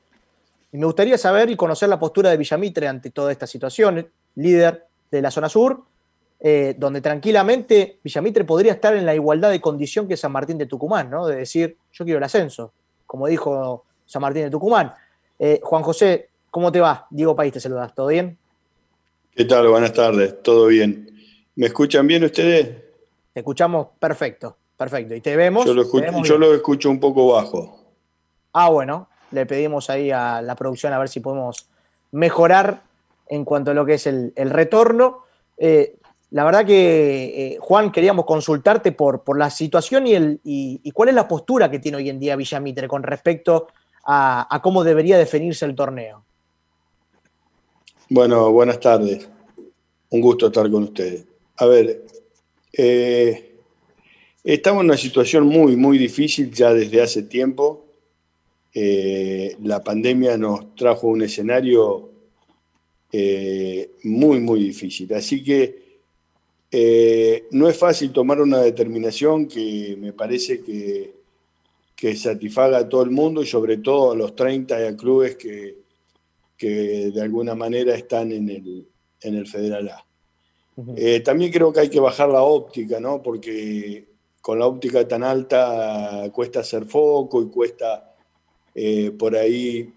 Y me gustaría saber y conocer la postura de Villamitre ante toda esta situación, líder de la zona sur, eh, donde tranquilamente Villamitre podría estar en la igualdad de condición que San Martín de Tucumán, ¿no? De decir, yo quiero el ascenso, como dijo San Martín de Tucumán. Eh, Juan José, ¿cómo te va? Diego País te saludas, ¿todo bien? ¿Qué tal? Buenas tardes, todo bien. ¿Me escuchan bien ustedes? Te escuchamos perfecto, perfecto. Y te vemos. Yo lo escucho, vemos yo lo escucho un poco bajo. Ah, bueno, le pedimos ahí a la producción a ver si podemos mejorar en cuanto a lo que es el, retorno. Eh, la verdad que, eh, Juan, queríamos consultarte por, por la situación y, el, y, cuál es la postura que tiene hoy en día Villamitre con respecto a, cómo debería definirse el torneo. Bueno, buenas tardes. Un gusto estar con ustedes. A ver, eh, estamos en una situación muy, muy difícil ya desde hace tiempo. La pandemia nos trajo un escenario eh, muy, muy difícil. Así que eh, no es fácil tomar una determinación que me parece que, que satisfaga a todo el mundo y sobre todo a los 30 clubes que, que de alguna manera están en el, en el Federal A. Eh, también creo que hay que bajar la óptica, ¿no? Porque con la óptica tan alta cuesta hacer foco y cuesta eh, por ahí,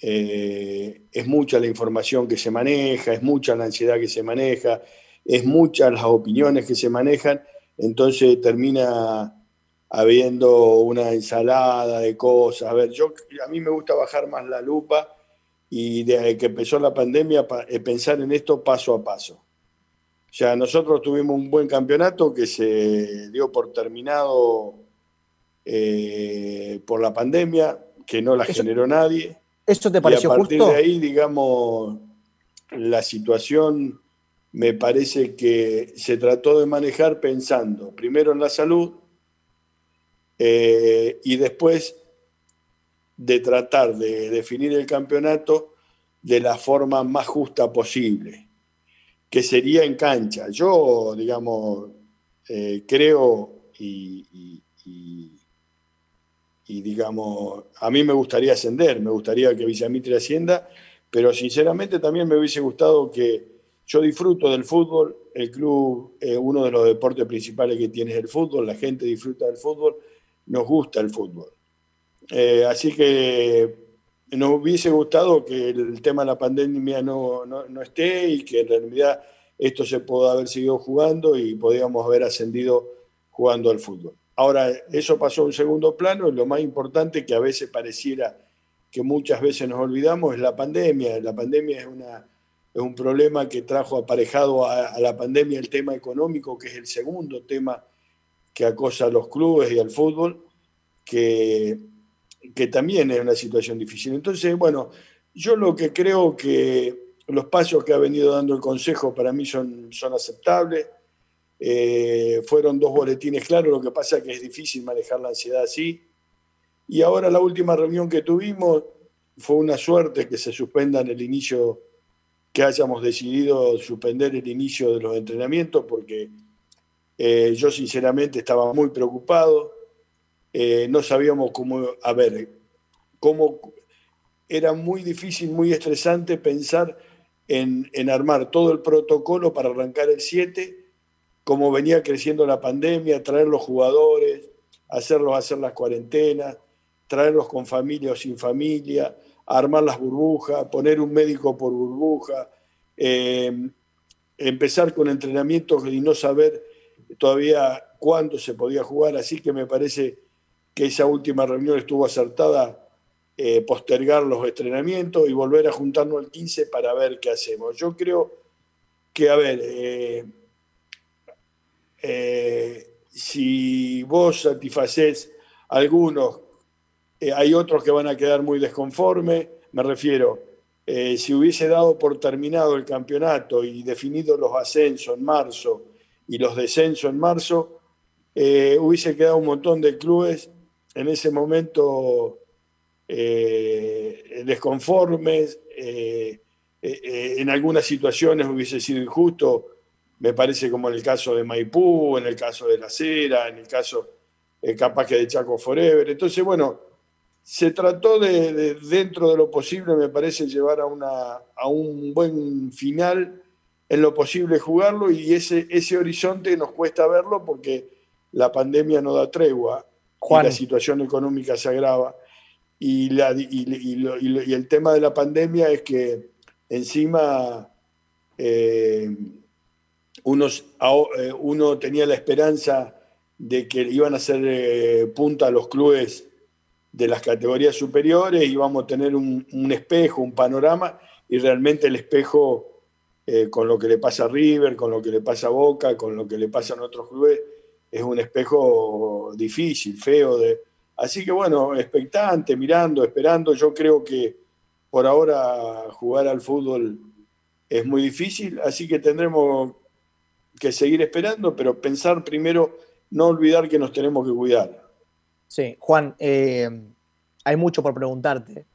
eh, es mucha la información que se maneja, es mucha la ansiedad que se maneja, es muchas las opiniones que se manejan, entonces termina habiendo una ensalada de cosas. A ver, yo a mí me gusta bajar más la lupa y desde que empezó la pandemia pa- eh, pensar en esto paso a paso. O sea, nosotros tuvimos un buen campeonato que se dio por terminado eh, por la pandemia, que no la Eso- generó nadie. ¿Eso te Y pareció a partir justo? de ahí, digamos, la situación me parece que se trató de manejar pensando primero en la salud eh, y después de tratar de definir el campeonato de la forma más justa posible, que sería en cancha. Yo, digamos, eh, creo y, y- y- y, digamos, a mí me gustaría ascender, me gustaría que Villamitre ascienda, pero sinceramente también me hubiese gustado que yo disfruto del fútbol, el club, eh, uno de los deportes principales que tiene es el fútbol, la gente disfruta del fútbol, nos gusta el fútbol. Eh, así que nos hubiese gustado que el tema de la pandemia no, no- no esté y que en realidad esto se pueda haber seguido jugando y podíamos haber ascendido jugando al fútbol. Ahora, eso pasó a un segundo plano y lo más importante que a veces pareciera que muchas veces nos olvidamos es la pandemia. La pandemia es, un problema que trajo aparejado a, la pandemia el tema económico, que es el segundo tema que acosa a los clubes y al fútbol, que, también es una situación difícil. Entonces, bueno, yo lo que creo que los pasos que ha venido dando el Consejo para mí son aceptables. Eh, fueron dos boletines claros, lo que pasa es que es difícil manejar la ansiedad así. Y ahora la última reunión que tuvimos fue una suerte que se suspenda en el inicio, que hayamos decidido suspender el inicio de los entrenamientos, porque eh, yo sinceramente estaba muy preocupado. Eh, no sabíamos cómo, a ver, cómo era muy difícil, muy estresante pensar en, en armar todo el protocolo para arrancar el 7 como venía creciendo la pandemia, traer los jugadores, hacerlos hacer las cuarentenas, traerlos con familia o sin familia, armar las burbujas, poner un médico por burbuja, eh, empezar con entrenamientos y no saber todavía cuándo se podía jugar. Así que me parece que esa última reunión estuvo acertada, eh, postergar los entrenamientos y volver a juntarnos el 15 para ver qué hacemos. Yo creo que, a ver, eh, eh, si vos satisfacés algunos, eh, hay otros que van a quedar muy desconformes, me refiero, eh, si hubiese dado por terminado el campeonato y definido los ascensos en marzo y los descensos en marzo, hubiese quedado un montón de clubes en ese momento desconformes, en algunas situaciones hubiese sido injusto me parece como en el caso de Maipú, en el caso de La Cera, en el caso eh, capaz que de Chaco Forever. Entonces, bueno, se trató de, dentro de lo posible, me parece, llevar a, una, a un buen final en lo posible jugarlo y ese, ese horizonte nos cuesta verlo porque la pandemia no da tregua y la situación económica se agrava. Y, la, y, el tema de la pandemia es que encima... Eh, unos, eh, uno tenía la esperanza de que iban a ser eh, punta los clubes de las categorías superiores, íbamos a tener un, espejo, un panorama, y realmente el espejo, eh, con lo que le pasa a River, con lo que le pasa a Boca, con lo que le pasa a otros clubes, es un espejo difícil, feo. De... Así que bueno, expectante, mirando, esperando, yo creo que por ahora jugar al fútbol es muy difícil, así que tendremos que seguir esperando, pero pensar primero, no olvidar que nos tenemos que cuidar. Sí, Juan, eh, hay mucho por preguntarte.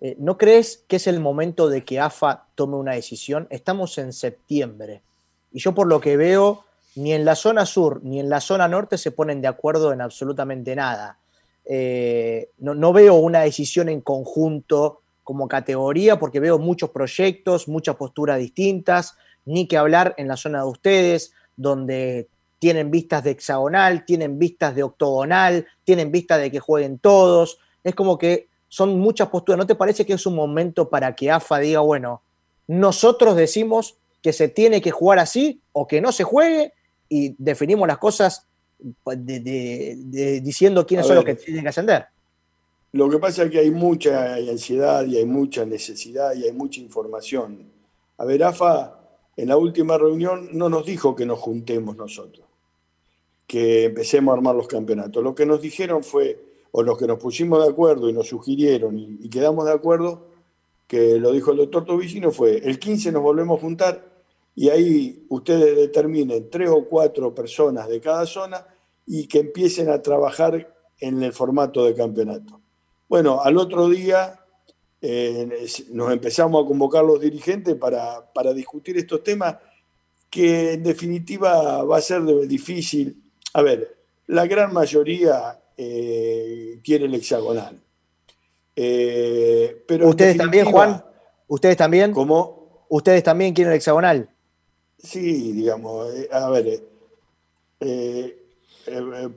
Eh, ¿No crees que es el momento de que AFA tome una decisión? Estamos en septiembre y yo por lo que veo, ni en la zona sur ni en la zona norte se ponen de acuerdo en absolutamente nada. Eh, no, no, veo una decisión en conjunto como categoría porque veo muchos proyectos, muchas posturas distintas ni que hablar en la zona de ustedes, donde tienen vistas de hexagonal, tienen vistas de octogonal, tienen vistas de que jueguen todos. Es como que son muchas posturas. ¿No te parece que es un momento para que AFA diga, bueno, nosotros decimos que se tiene que jugar así o que no se juegue y definimos las cosas diciendo quiénes son los que tienen que ascender? Lo que pasa es que hay mucha ansiedad y hay mucha necesidad y hay mucha información. A ver, AFA en la última reunión no nos dijo que nos juntemos nosotros, que empecemos a armar los campeonatos. Lo que nos dijeron fue, o los que nos pusimos de acuerdo y nos sugirieron y, quedamos de acuerdo, que lo dijo el doctor Tobicino, fue el 15 nos volvemos a juntar y ahí ustedes determinen tres o cuatro personas de cada zona y que empiecen a trabajar en el formato de campeonato. Bueno, al otro día eh, nos empezamos a convocar los dirigentes para, discutir estos temas que en definitiva va a ser difícil. A ver, la gran mayoría eh, quiere el hexagonal. Eh, pero ¿Ustedes también, Juan? ¿Ustedes también? ¿Cómo? ¿Ustedes también quieren el hexagonal? Sí, digamos, a ver,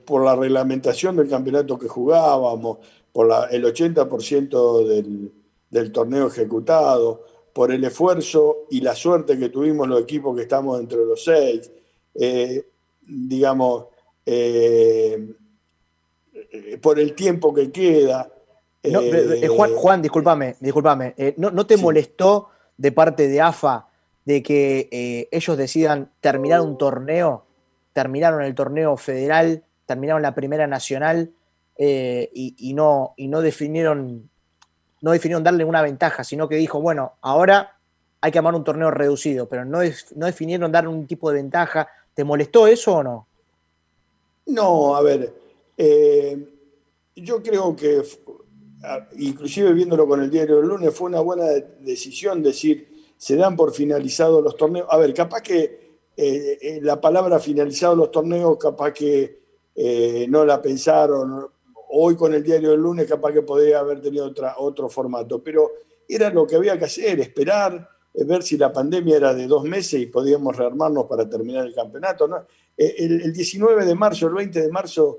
por la reglamentación del campeonato que jugábamos, por el 80% del, del torneo ejecutado, por el esfuerzo y la suerte que tuvimos los equipos que estamos entre los seis. Eh, digamos, eh, por el tiempo que queda. No, eh, Juan, Juan, discúlpame, discúlpame. ¿no, ¿no, te molestó de parte de AFA de que ellos decidan terminar un torneo? Terminaron el torneo federal, terminaron la primera nacional y, y, no, y no definieron no definieron darle una ventaja, sino que dijo, bueno, ahora hay que armar un torneo reducido, pero no, no definieron dar un tipo de ventaja. ¿Te molestó eso o no? No, a ver, eh, yo creo que, inclusive viéndolo con el diario del lunes, fue una buena decisión decir, se dan por finalizados los torneos. A ver, capaz que eh, eh, la palabra finalizados los torneos, capaz que no la pensaron, hoy con el diario del lunes capaz que podría haber tenido otra, otro formato, pero era lo que había que hacer, esperar, eh, ver si la pandemia era de dos meses y podíamos rearmarnos para terminar el campeonato. Eh, el, el 19 de marzo, el 20 de marzo,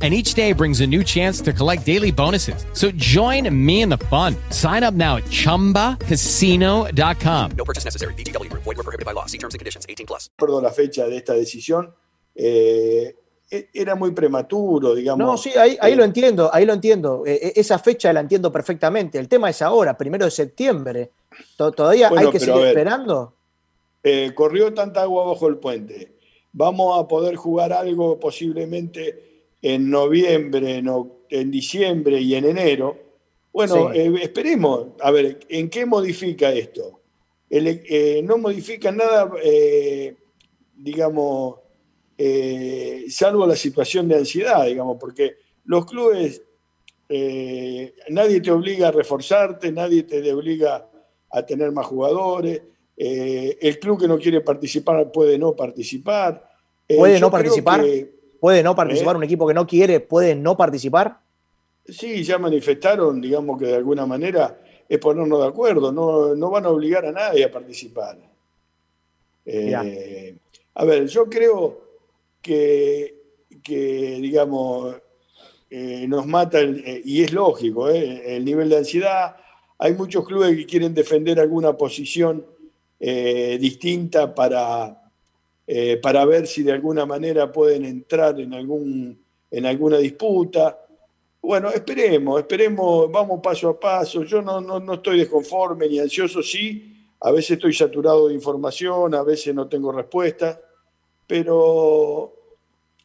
and each day brings a new chance to collect daily bonuses. So join me in the fun. Sign up now at ChumbaCasino.com. No purchase necessary. BGW. Void were prohibited by law. See terms and conditions. 18 plus. Recuerdo la fecha de esta decisión. Eh, era muy prematuro, digamos. No, sí, ahí, ahí lo entiendo, ahí lo entiendo. Eh, esa fecha la entiendo perfectamente. El tema es ahora, primero de septiembre. ¿Todavía Bueno, hay que seguir ver. esperando? Eh, corrió tanta agua bajo el puente. Vamos a poder jugar algo posiblemente en noviembre, en, diciembre y en enero. Bueno, Sí. eh, esperemos. A ver, ¿en qué modifica esto? El- eh, no modifica nada, eh, digamos, salvo la situación de ansiedad, digamos, porque los clubes, nadie te obliga a reforzarte, nadie te obliga a tener más jugadores. el club que no quiere participar puede no participar. ¿Puede no participar? que- ¿Puede no participar? ¿Eh? ¿Un equipo que no quiere puede no participar? Sí, ya manifestaron, digamos que de alguna manera es ponernos de acuerdo, no, no van a obligar a nadie a participar. Eh, a ver, yo creo que, que, digamos, eh, nos mata, el- y es lógico, el nivel de ansiedad. Hay muchos clubes que quieren defender alguna posición distinta para, eh, para ver si de alguna manera pueden entrar en, algún, en alguna disputa. Bueno, esperemos, esperemos, vamos paso a paso. Yo no, no, no estoy desconforme ni ansioso, sí. A veces estoy saturado de información, a veces no tengo respuesta, pero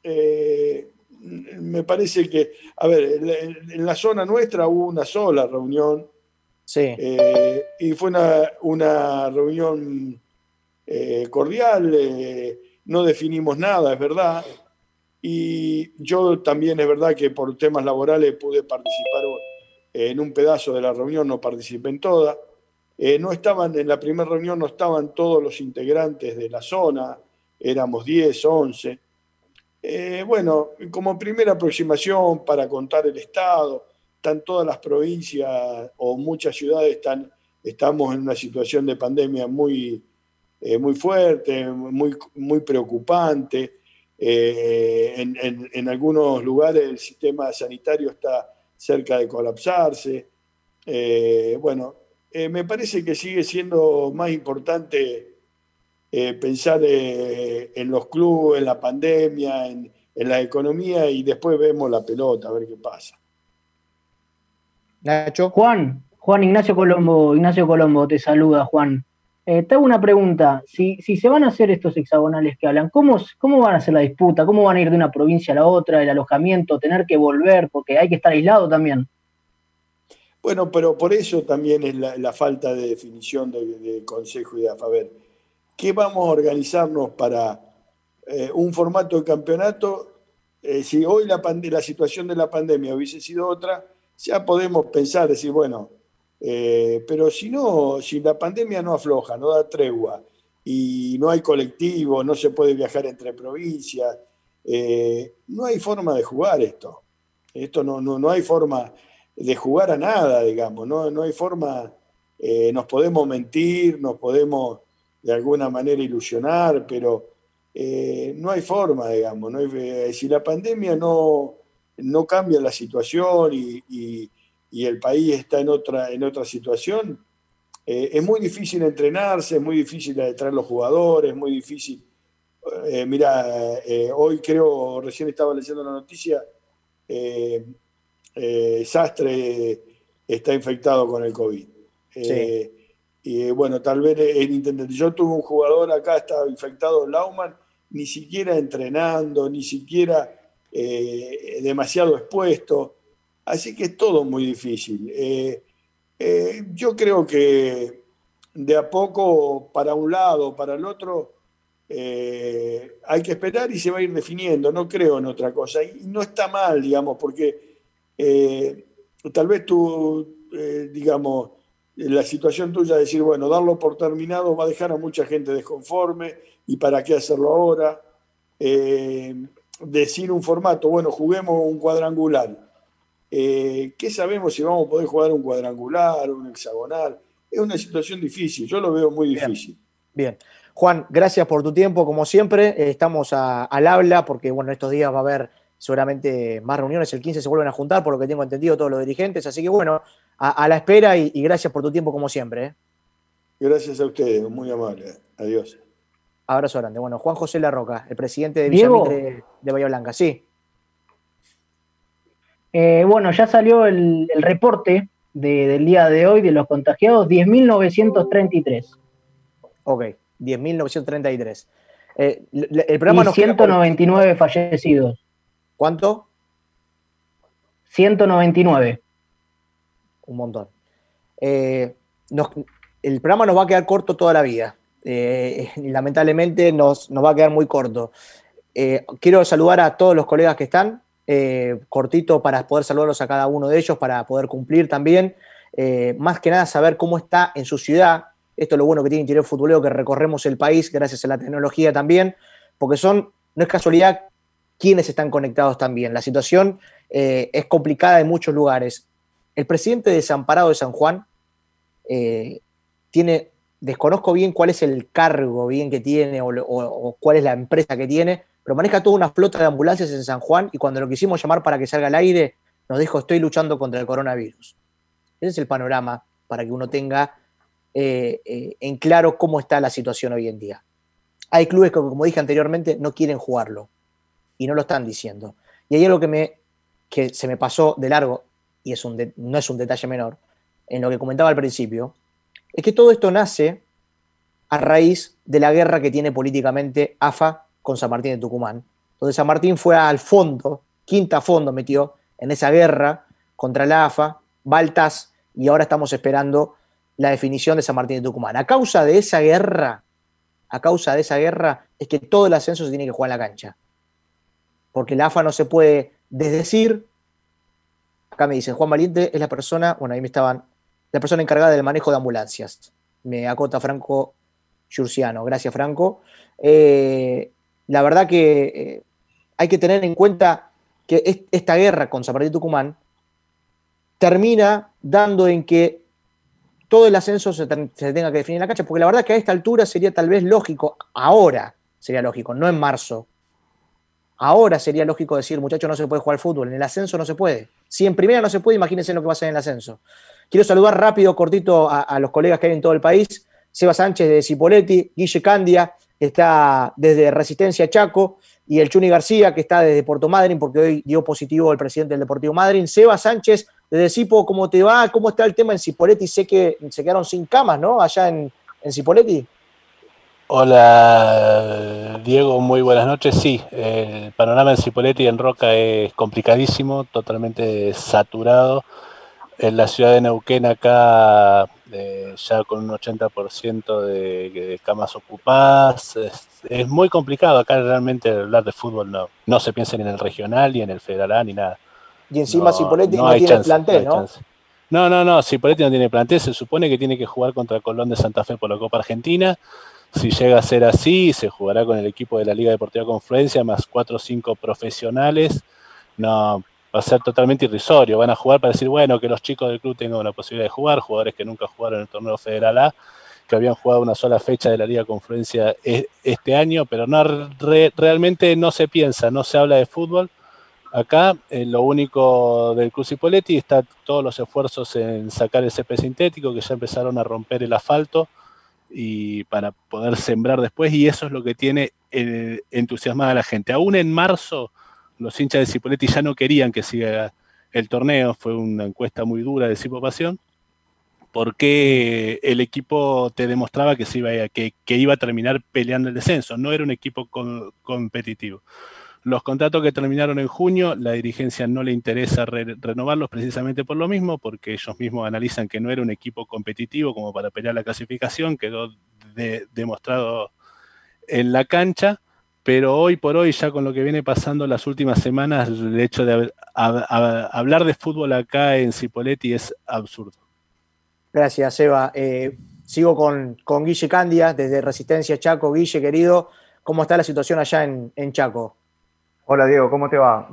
eh, me parece que, a ver, en, la zona nuestra hubo una sola reunión Sí. eh, y fue una, una reunión eh, cordial, eh, no definimos nada, es verdad. Y yo también es verdad que por temas laborales pude participar en un pedazo de la reunión, no participé en toda. Eh, no estaban, en la primera reunión no estaban todos los integrantes de la zona, éramos 10, 11. Eh, bueno, como primera aproximación para contar el estado, están todas las provincias o muchas ciudades están, estamos en una situación de pandemia muy, eh, muy fuerte, muy, muy preocupante. Eh, en, en- en algunos lugares el sistema sanitario está cerca de colapsarse. Eh, bueno, eh, me parece que sigue siendo más importante eh, pensar eh, en los clubes, en la pandemia, en, en la economía y después vemos la pelota, a ver qué pasa. Nacho. Juan, Juan Ignacio Colombo, Ignacio Colombo te saluda, Juan. Eh, te hago una pregunta. Si, se van a hacer estos hexagonales que hablan, ¿cómo, ¿cómo van a hacer la disputa? ¿Cómo van a ir de una provincia a la otra, el alojamiento, tener que volver? Porque hay que estar aislado también. Bueno, pero por eso también es la, falta de definición de, de Consejo y de AFA. A ver, ¿qué vamos a organizarnos para eh, un formato de campeonato? Eh, si hoy la, la situación de la pandemia hubiese sido otra, ya podemos pensar, decir, bueno, eh, pero si no, si la pandemia no afloja, no da tregua y no hay colectivo, no se puede viajar entre provincias, eh, no hay forma de jugar esto. Esto no, no, no hay forma de jugar a nada, digamos, no, no hay forma, eh, nos podemos mentir, nos podemos de alguna manera ilusionar, pero eh, no hay forma, digamos. No si la pandemia no, no cambia la situación y- y el país está en otra, en otra situación, eh, es muy difícil entrenarse, es muy difícil traer los jugadores, es muy difícil. Eh, mira, eh, hoy creo, recién estaba leyendo la noticia, Sastre está infectado con el COVID. Eh, Y bueno, tal vez el intendente. Yo tuve un jugador acá, estaba infectado, Lauman, ni siquiera entrenando, ni siquiera demasiado expuesto. Así que es todo muy difícil. Eh, eh, yo creo que de a poco, para un lado, para el otro, eh, hay que esperar y se va a ir definiendo. No creo en otra cosa. Y no está mal, digamos, porque tal vez tú, digamos, la situación tuya de decir, bueno, darlo por terminado va a dejar a mucha gente desconforme y para qué hacerlo ahora. Decir un formato, bueno, juguemos un cuadrangular. Eh, ¿Qué sabemos si vamos a poder jugar un cuadrangular, un hexagonal? Es una situación difícil, yo lo veo muy difícil. Bien. Juan, gracias por tu tiempo, como siempre. Eh, Estamos a- al habla porque, bueno, estos días va a haber seguramente más reuniones. El 15 se vuelven a juntar, por lo que tengo entendido, todos los dirigentes. Así que, bueno, a, a la espera y, y gracias por tu tiempo, como siempre. ¿eh? Gracias a ustedes, muy amable. Adiós. Abrazo grande. Bueno, Juan José Larroca, el presidente de. Villamitre de Bahía Blanca. Sí. Eh, bueno, ya salió el, el reporte de- del día de hoy de los contagiados, 10.933. Ok, 10.933. Eh, el programa Y nos queda por- 199 fallecidos. ¿Cuánto? 199. Un montón. Eh, nos- el programa nos va a quedar corto toda la vida. Eh, lamentablemente nos, nos va a quedar muy corto. Quiero saludar a todos los colegas que están, eh, cortito para poder saludarlos a cada uno de ellos, para poder cumplir también. Eh, más que nada saber cómo está en su ciudad. Esto es lo bueno que tiene Interior Futbolero, que recorremos el país gracias a la tecnología también, porque son, no es casualidad, quienes están conectados también. La situación eh, es complicada en muchos lugares. El presidente desamparado de San Juan tiene, desconozco bien cuál es el cargo bien que tiene o cuál es la empresa que tiene, pero maneja toda una flota de ambulancias en San Juan y cuando lo quisimos llamar para que salga al aire, nos dijo estoy luchando contra el coronavirus. Ese es el panorama para que uno tenga eh, eh, en claro cómo está la situación hoy en día. Hay clubes que, como dije anteriormente, no quieren jugarlo y no lo están diciendo. Y hay algo que, me, que se me pasó de largo, y es no es un detalle menor, en lo que comentaba al principio, es que todo esto nace a raíz de la guerra que tiene políticamente AFA con San Martín de Tucumán, donde San Martín fue al fondo, quinta fondo metió en esa guerra contra la AFA, Baltas, y ahora estamos esperando la definición de San Martín de Tucumán. A causa de esa guerra, a causa de esa guerra, es que todo el ascenso se tiene que jugar en la cancha. Porque la AFA no se puede desdecir. Acá me dicen, Juan Valiente es la persona, bueno, ahí me estaban, la persona encargada del manejo de ambulancias. Me acota Franco Yurciano. Gracias, Franco. Eh, la verdad que eh, hay que tener en cuenta que es- esta guerra con San Martín Tucumán termina dando en que todo el ascenso se tenga que definir en la cancha, porque la verdad que a esta altura sería tal vez lógico, ahora sería lógico, no en marzo. Ahora sería lógico decir, muchachos, no se puede jugar al fútbol, en el ascenso no se puede. Si en primera no se puede, imagínense lo que va a ser en el ascenso. Quiero saludar rápido, cortito, a, a los colegas que hay en todo el país. Seba Sánchez de Cipoletti, Guille Candia, que está desde Resistencia Chaco, y el Chuni García, que está desde Puerto Madryn, porque hoy dio positivo el presidente del Deportivo Madryn. Seba Sánchez, desde Cipo, ¿cómo te va? ¿Cómo está el tema en Cipoletti? Sé que se quedaron sin camas, ¿no? Allá en, en Cipoletti. Hola Diego, muy buenas noches. Sí, el panorama en Cipolletti en Roca es complicadísimo, totalmente saturado. En la ciudad de Neuquén acá eh, ya con un 80% de, de camas ocupadas. Es, es muy complicado acá realmente hablar de fútbol. No, no se piensa ni en el regional, ni en el federal A, ni nada. Y encima No, Cipoletti no, tiene chance, plantel, ¿no? No, no, no, Cipolletti no tiene plantel, se supone que tiene que jugar contra Colón de Santa Fe por la Copa Argentina. Si llega a ser así, se jugará con el equipo de la Liga Deportiva Confluencia, más cuatro o cinco profesionales. No, va a ser totalmente irrisorio. Van a jugar para decir, bueno, que los chicos del club tengan una posibilidad de jugar, jugadores que nunca jugaron en el torneo federal A, que habían jugado una sola fecha de la Liga Conferencia e, este año, pero no realmente no se piensa, no se habla de fútbol. Acá eh, lo único del Cruz Poletti está todos los esfuerzos en sacar el césped sintético, que ya empezaron a romper el asfalto y para poder sembrar después, y eso es lo que tiene eh, entusiasmada a la gente. Aún en marzo, los hinchas de Cipoletti ya no querían que siga el torneo, fue una encuesta muy dura de Cipopasión, porque el equipo te demostraba que, se iba, que, iba a terminar peleando el descenso, no era un equipo competitivo. Los contratos que terminaron en junio, la dirigencia no le interesa renovarlos precisamente por lo mismo, porque ellos mismos analizan que no era un equipo competitivo como para pelear la clasificación, quedó demostrado en la cancha, pero hoy por hoy, ya con lo que viene pasando las últimas semanas, el hecho de hablar de fútbol acá en Cipoletti es absurdo. Gracias, Eva. Eh, sigo con, con, Guille Candia, desde Resistencia Chaco. Guille, querido, ¿cómo está la situación allá en, en Chaco? Hola Diego, ¿cómo te va?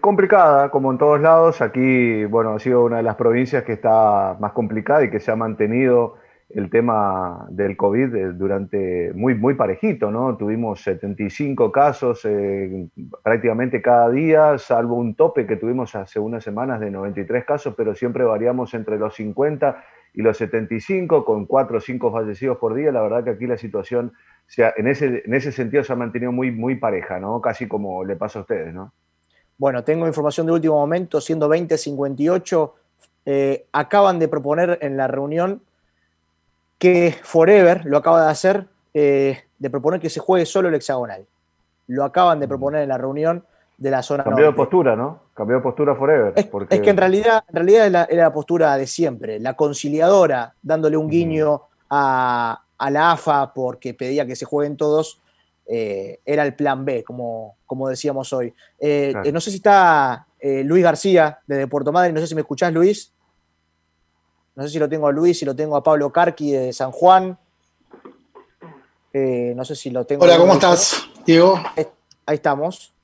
complicada, como en todos lados. Aquí, bueno, ha sido una de las provincias que está más complicada y que se ha mantenido el tema del COVID durante muy, muy parejito, ¿no? Tuvimos 75 casos eh, prácticamente cada día, salvo un tope que tuvimos hace unas semanas de 93 casos, pero siempre variamos entre los 50 y los 75, con 4 o 5 fallecidos por día. La verdad que aquí la situación sea, en, ese, en ese sentido se ha mantenido muy, muy pareja, ¿no? Casi como le pasa a ustedes, ¿no? Bueno, tengo información de último momento, siendo 2058, eh, acaban de proponer en la reunión que Forever lo acaba de hacer, eh, de proponer que se juegue solo el hexagonal. Lo acaban de proponer en la reunión de la zona Cambió de postura, ¿no? Cambió de postura Forever. Es, es que en realidad, en realidad era, la postura de siempre, la conciliadora, dándole un guiño a, a la AFA porque pedía que se jueguen todos, eh, era el plan B, como, como decíamos hoy. Eh, eh, no sé si está Luis García desde Puerto Madre, no sé si me escuchás, Luis. No sé si lo tengo a Luis, si lo tengo a Pablo Carqui de San Juan. no sé si lo tengo. Hola, ¿cómo estás, Diego? Ahí estamos.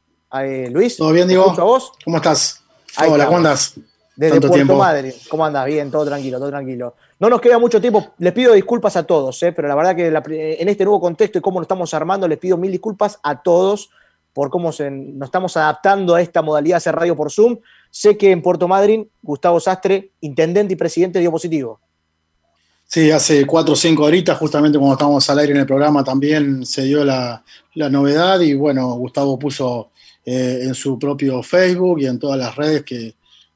Luis. ¿Todo bien, Diego? ¿A vos? ¿Cómo estás? Hola, ¿cómo andás? Desde Puerto Madre. ¿Cómo andas? Bien, todo tranquilo, todo tranquilo. No nos queda mucho tiempo. Les pido disculpas a todos, ¿eh? pero la verdad que en este nuevo contexto y cómo nos estamos armando, les pido mil disculpas a todos por cómo nos estamos adaptando a esta modalidad de hacer radio por Zoom. Sé que en Puerto Madryn, Gustavo Sastre, intendente y presidente, dio positivo. Sí, hace cuatro o cinco horitas, justamente cuando estábamos al aire en el programa, también se dio la, novedad y bueno, Gustavo puso eh, en su propio Facebook y en todas las redes que,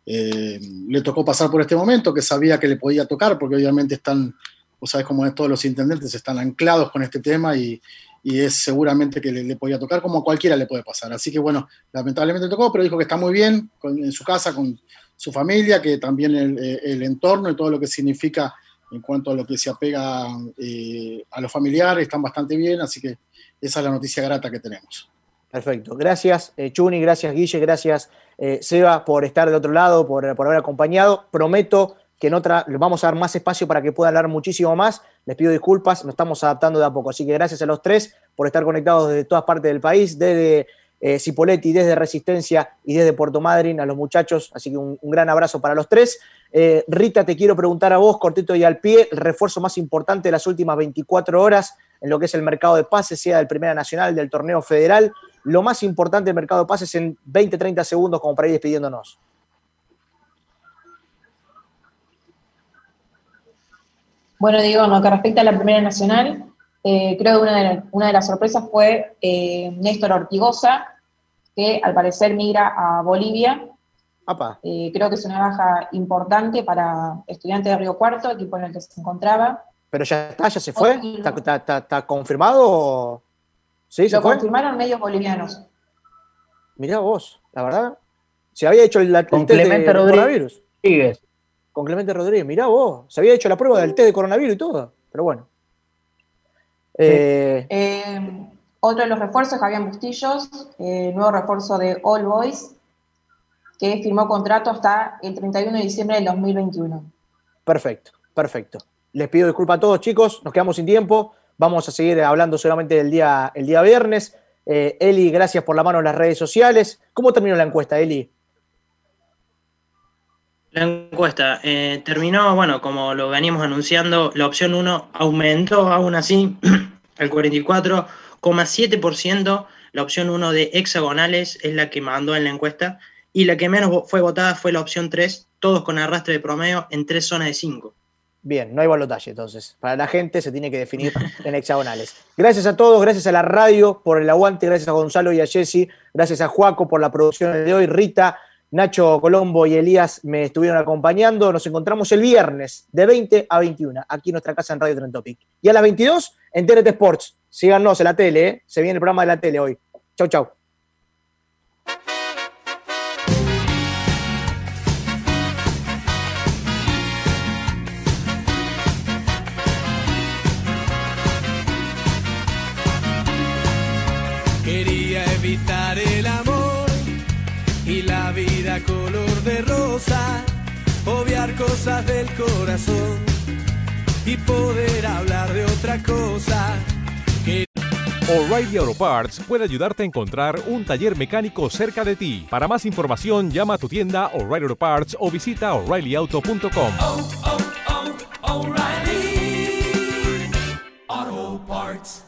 eh, le tocó pasar por este momento, que sabía que le podía tocar, porque obviamente están, vos sabés cómo es, todos los intendentes están anclados con este tema y, es seguramente que le, podía tocar, como a cualquiera le puede pasar. Así que bueno, lamentablemente tocó, pero dijo que está muy bien en su casa, con su familia, que también el, entorno y todo lo que significa en cuanto a lo que se apega eh, a los familiares, están bastante bien, así que esa es la noticia grata que tenemos. Perfecto. Gracias, eh, Chuni, gracias, Guille, gracias, eh, Seba, por estar de otro lado, por, haber acompañado. Prometo que en otra vamos a dar más espacio para que puedan hablar muchísimo más. Les pido disculpas, nos estamos adaptando de a poco. Así que gracias a los tres por estar conectados desde todas partes del país, desde eh, Cipoletti, desde Resistencia y desde Puerto Madryn, a los muchachos. Así que un, gran abrazo para los tres. Eh, Rita, te quiero preguntar a vos, cortito y al pie, el refuerzo más importante de las últimas 24 horas en lo que es el mercado de pases, sea del Primera Nacional, del Torneo Federal lo más importante del mercado de pases en 20, 30 segundos como para ir despidiéndonos. Bueno, digo, en lo que respecta a la Primera Nacional, eh, creo que una de, una de, las sorpresas fue eh, Néstor Ortigosa, que al parecer migra a Bolivia. Eh, creo que es una baja importante para estudiantes de Río Cuarto, equipo en el que se encontraba. Pero ya está, ya se fue, ¿Está, confirmado? ¿Sí, Lo confirmaron medios bolivianos. Mirá vos, la verdad. Se había hecho el, el test de, coronavirus. Con Clemente Rodríguez, mirá vos. Se había hecho la prueba del test de coronavirus y todo. Pero bueno. Eh, eh, otro de los refuerzos, Javier Bustillos, eh, nuevo refuerzo de All Boys, que firmó contrato hasta el 31 de diciembre del 2021. Perfecto, perfecto. Les pido disculpas a todos, chicos. Nos quedamos sin tiempo. Vamos a seguir hablando solamente del día, el día viernes. Eli, gracias por la mano en las redes sociales. ¿Cómo terminó la encuesta, Eli? La encuesta eh, terminó, bueno, como lo veníamos anunciando, la opción 1 aumentó aún así al 44,7%. La opción 1 de hexagonales es la que mandó en la encuesta y la que menos fue votada fue la opción 3, todos con arrastre de promedio en tres zonas de 5. Bien, no hay balotaje entonces. Para la gente se tiene que definir en hexagonales. Gracias a todos, gracias a la radio por el aguante, gracias a Gonzalo y a Jessy, gracias a Juaco por la producción de hoy, Rita, Nacho Colombo y Elías me estuvieron acompañando. Nos encontramos el viernes de 20 a 21 aquí en nuestra casa en Radio Trend Topic. Y a las 22 en TNT Sports. Síganos en la tele, ¿eh? se viene el programa de la tele hoy. Chau, chau. Cosas del corazón y poder hablar de otra cosa. O'Reilly Auto Parts puede ayudarte a encontrar un taller mecánico cerca de ti. Para más información, llama a tu tienda O'Reilly Auto Parts o visita oreillyauto.com. oh, Auto Parts.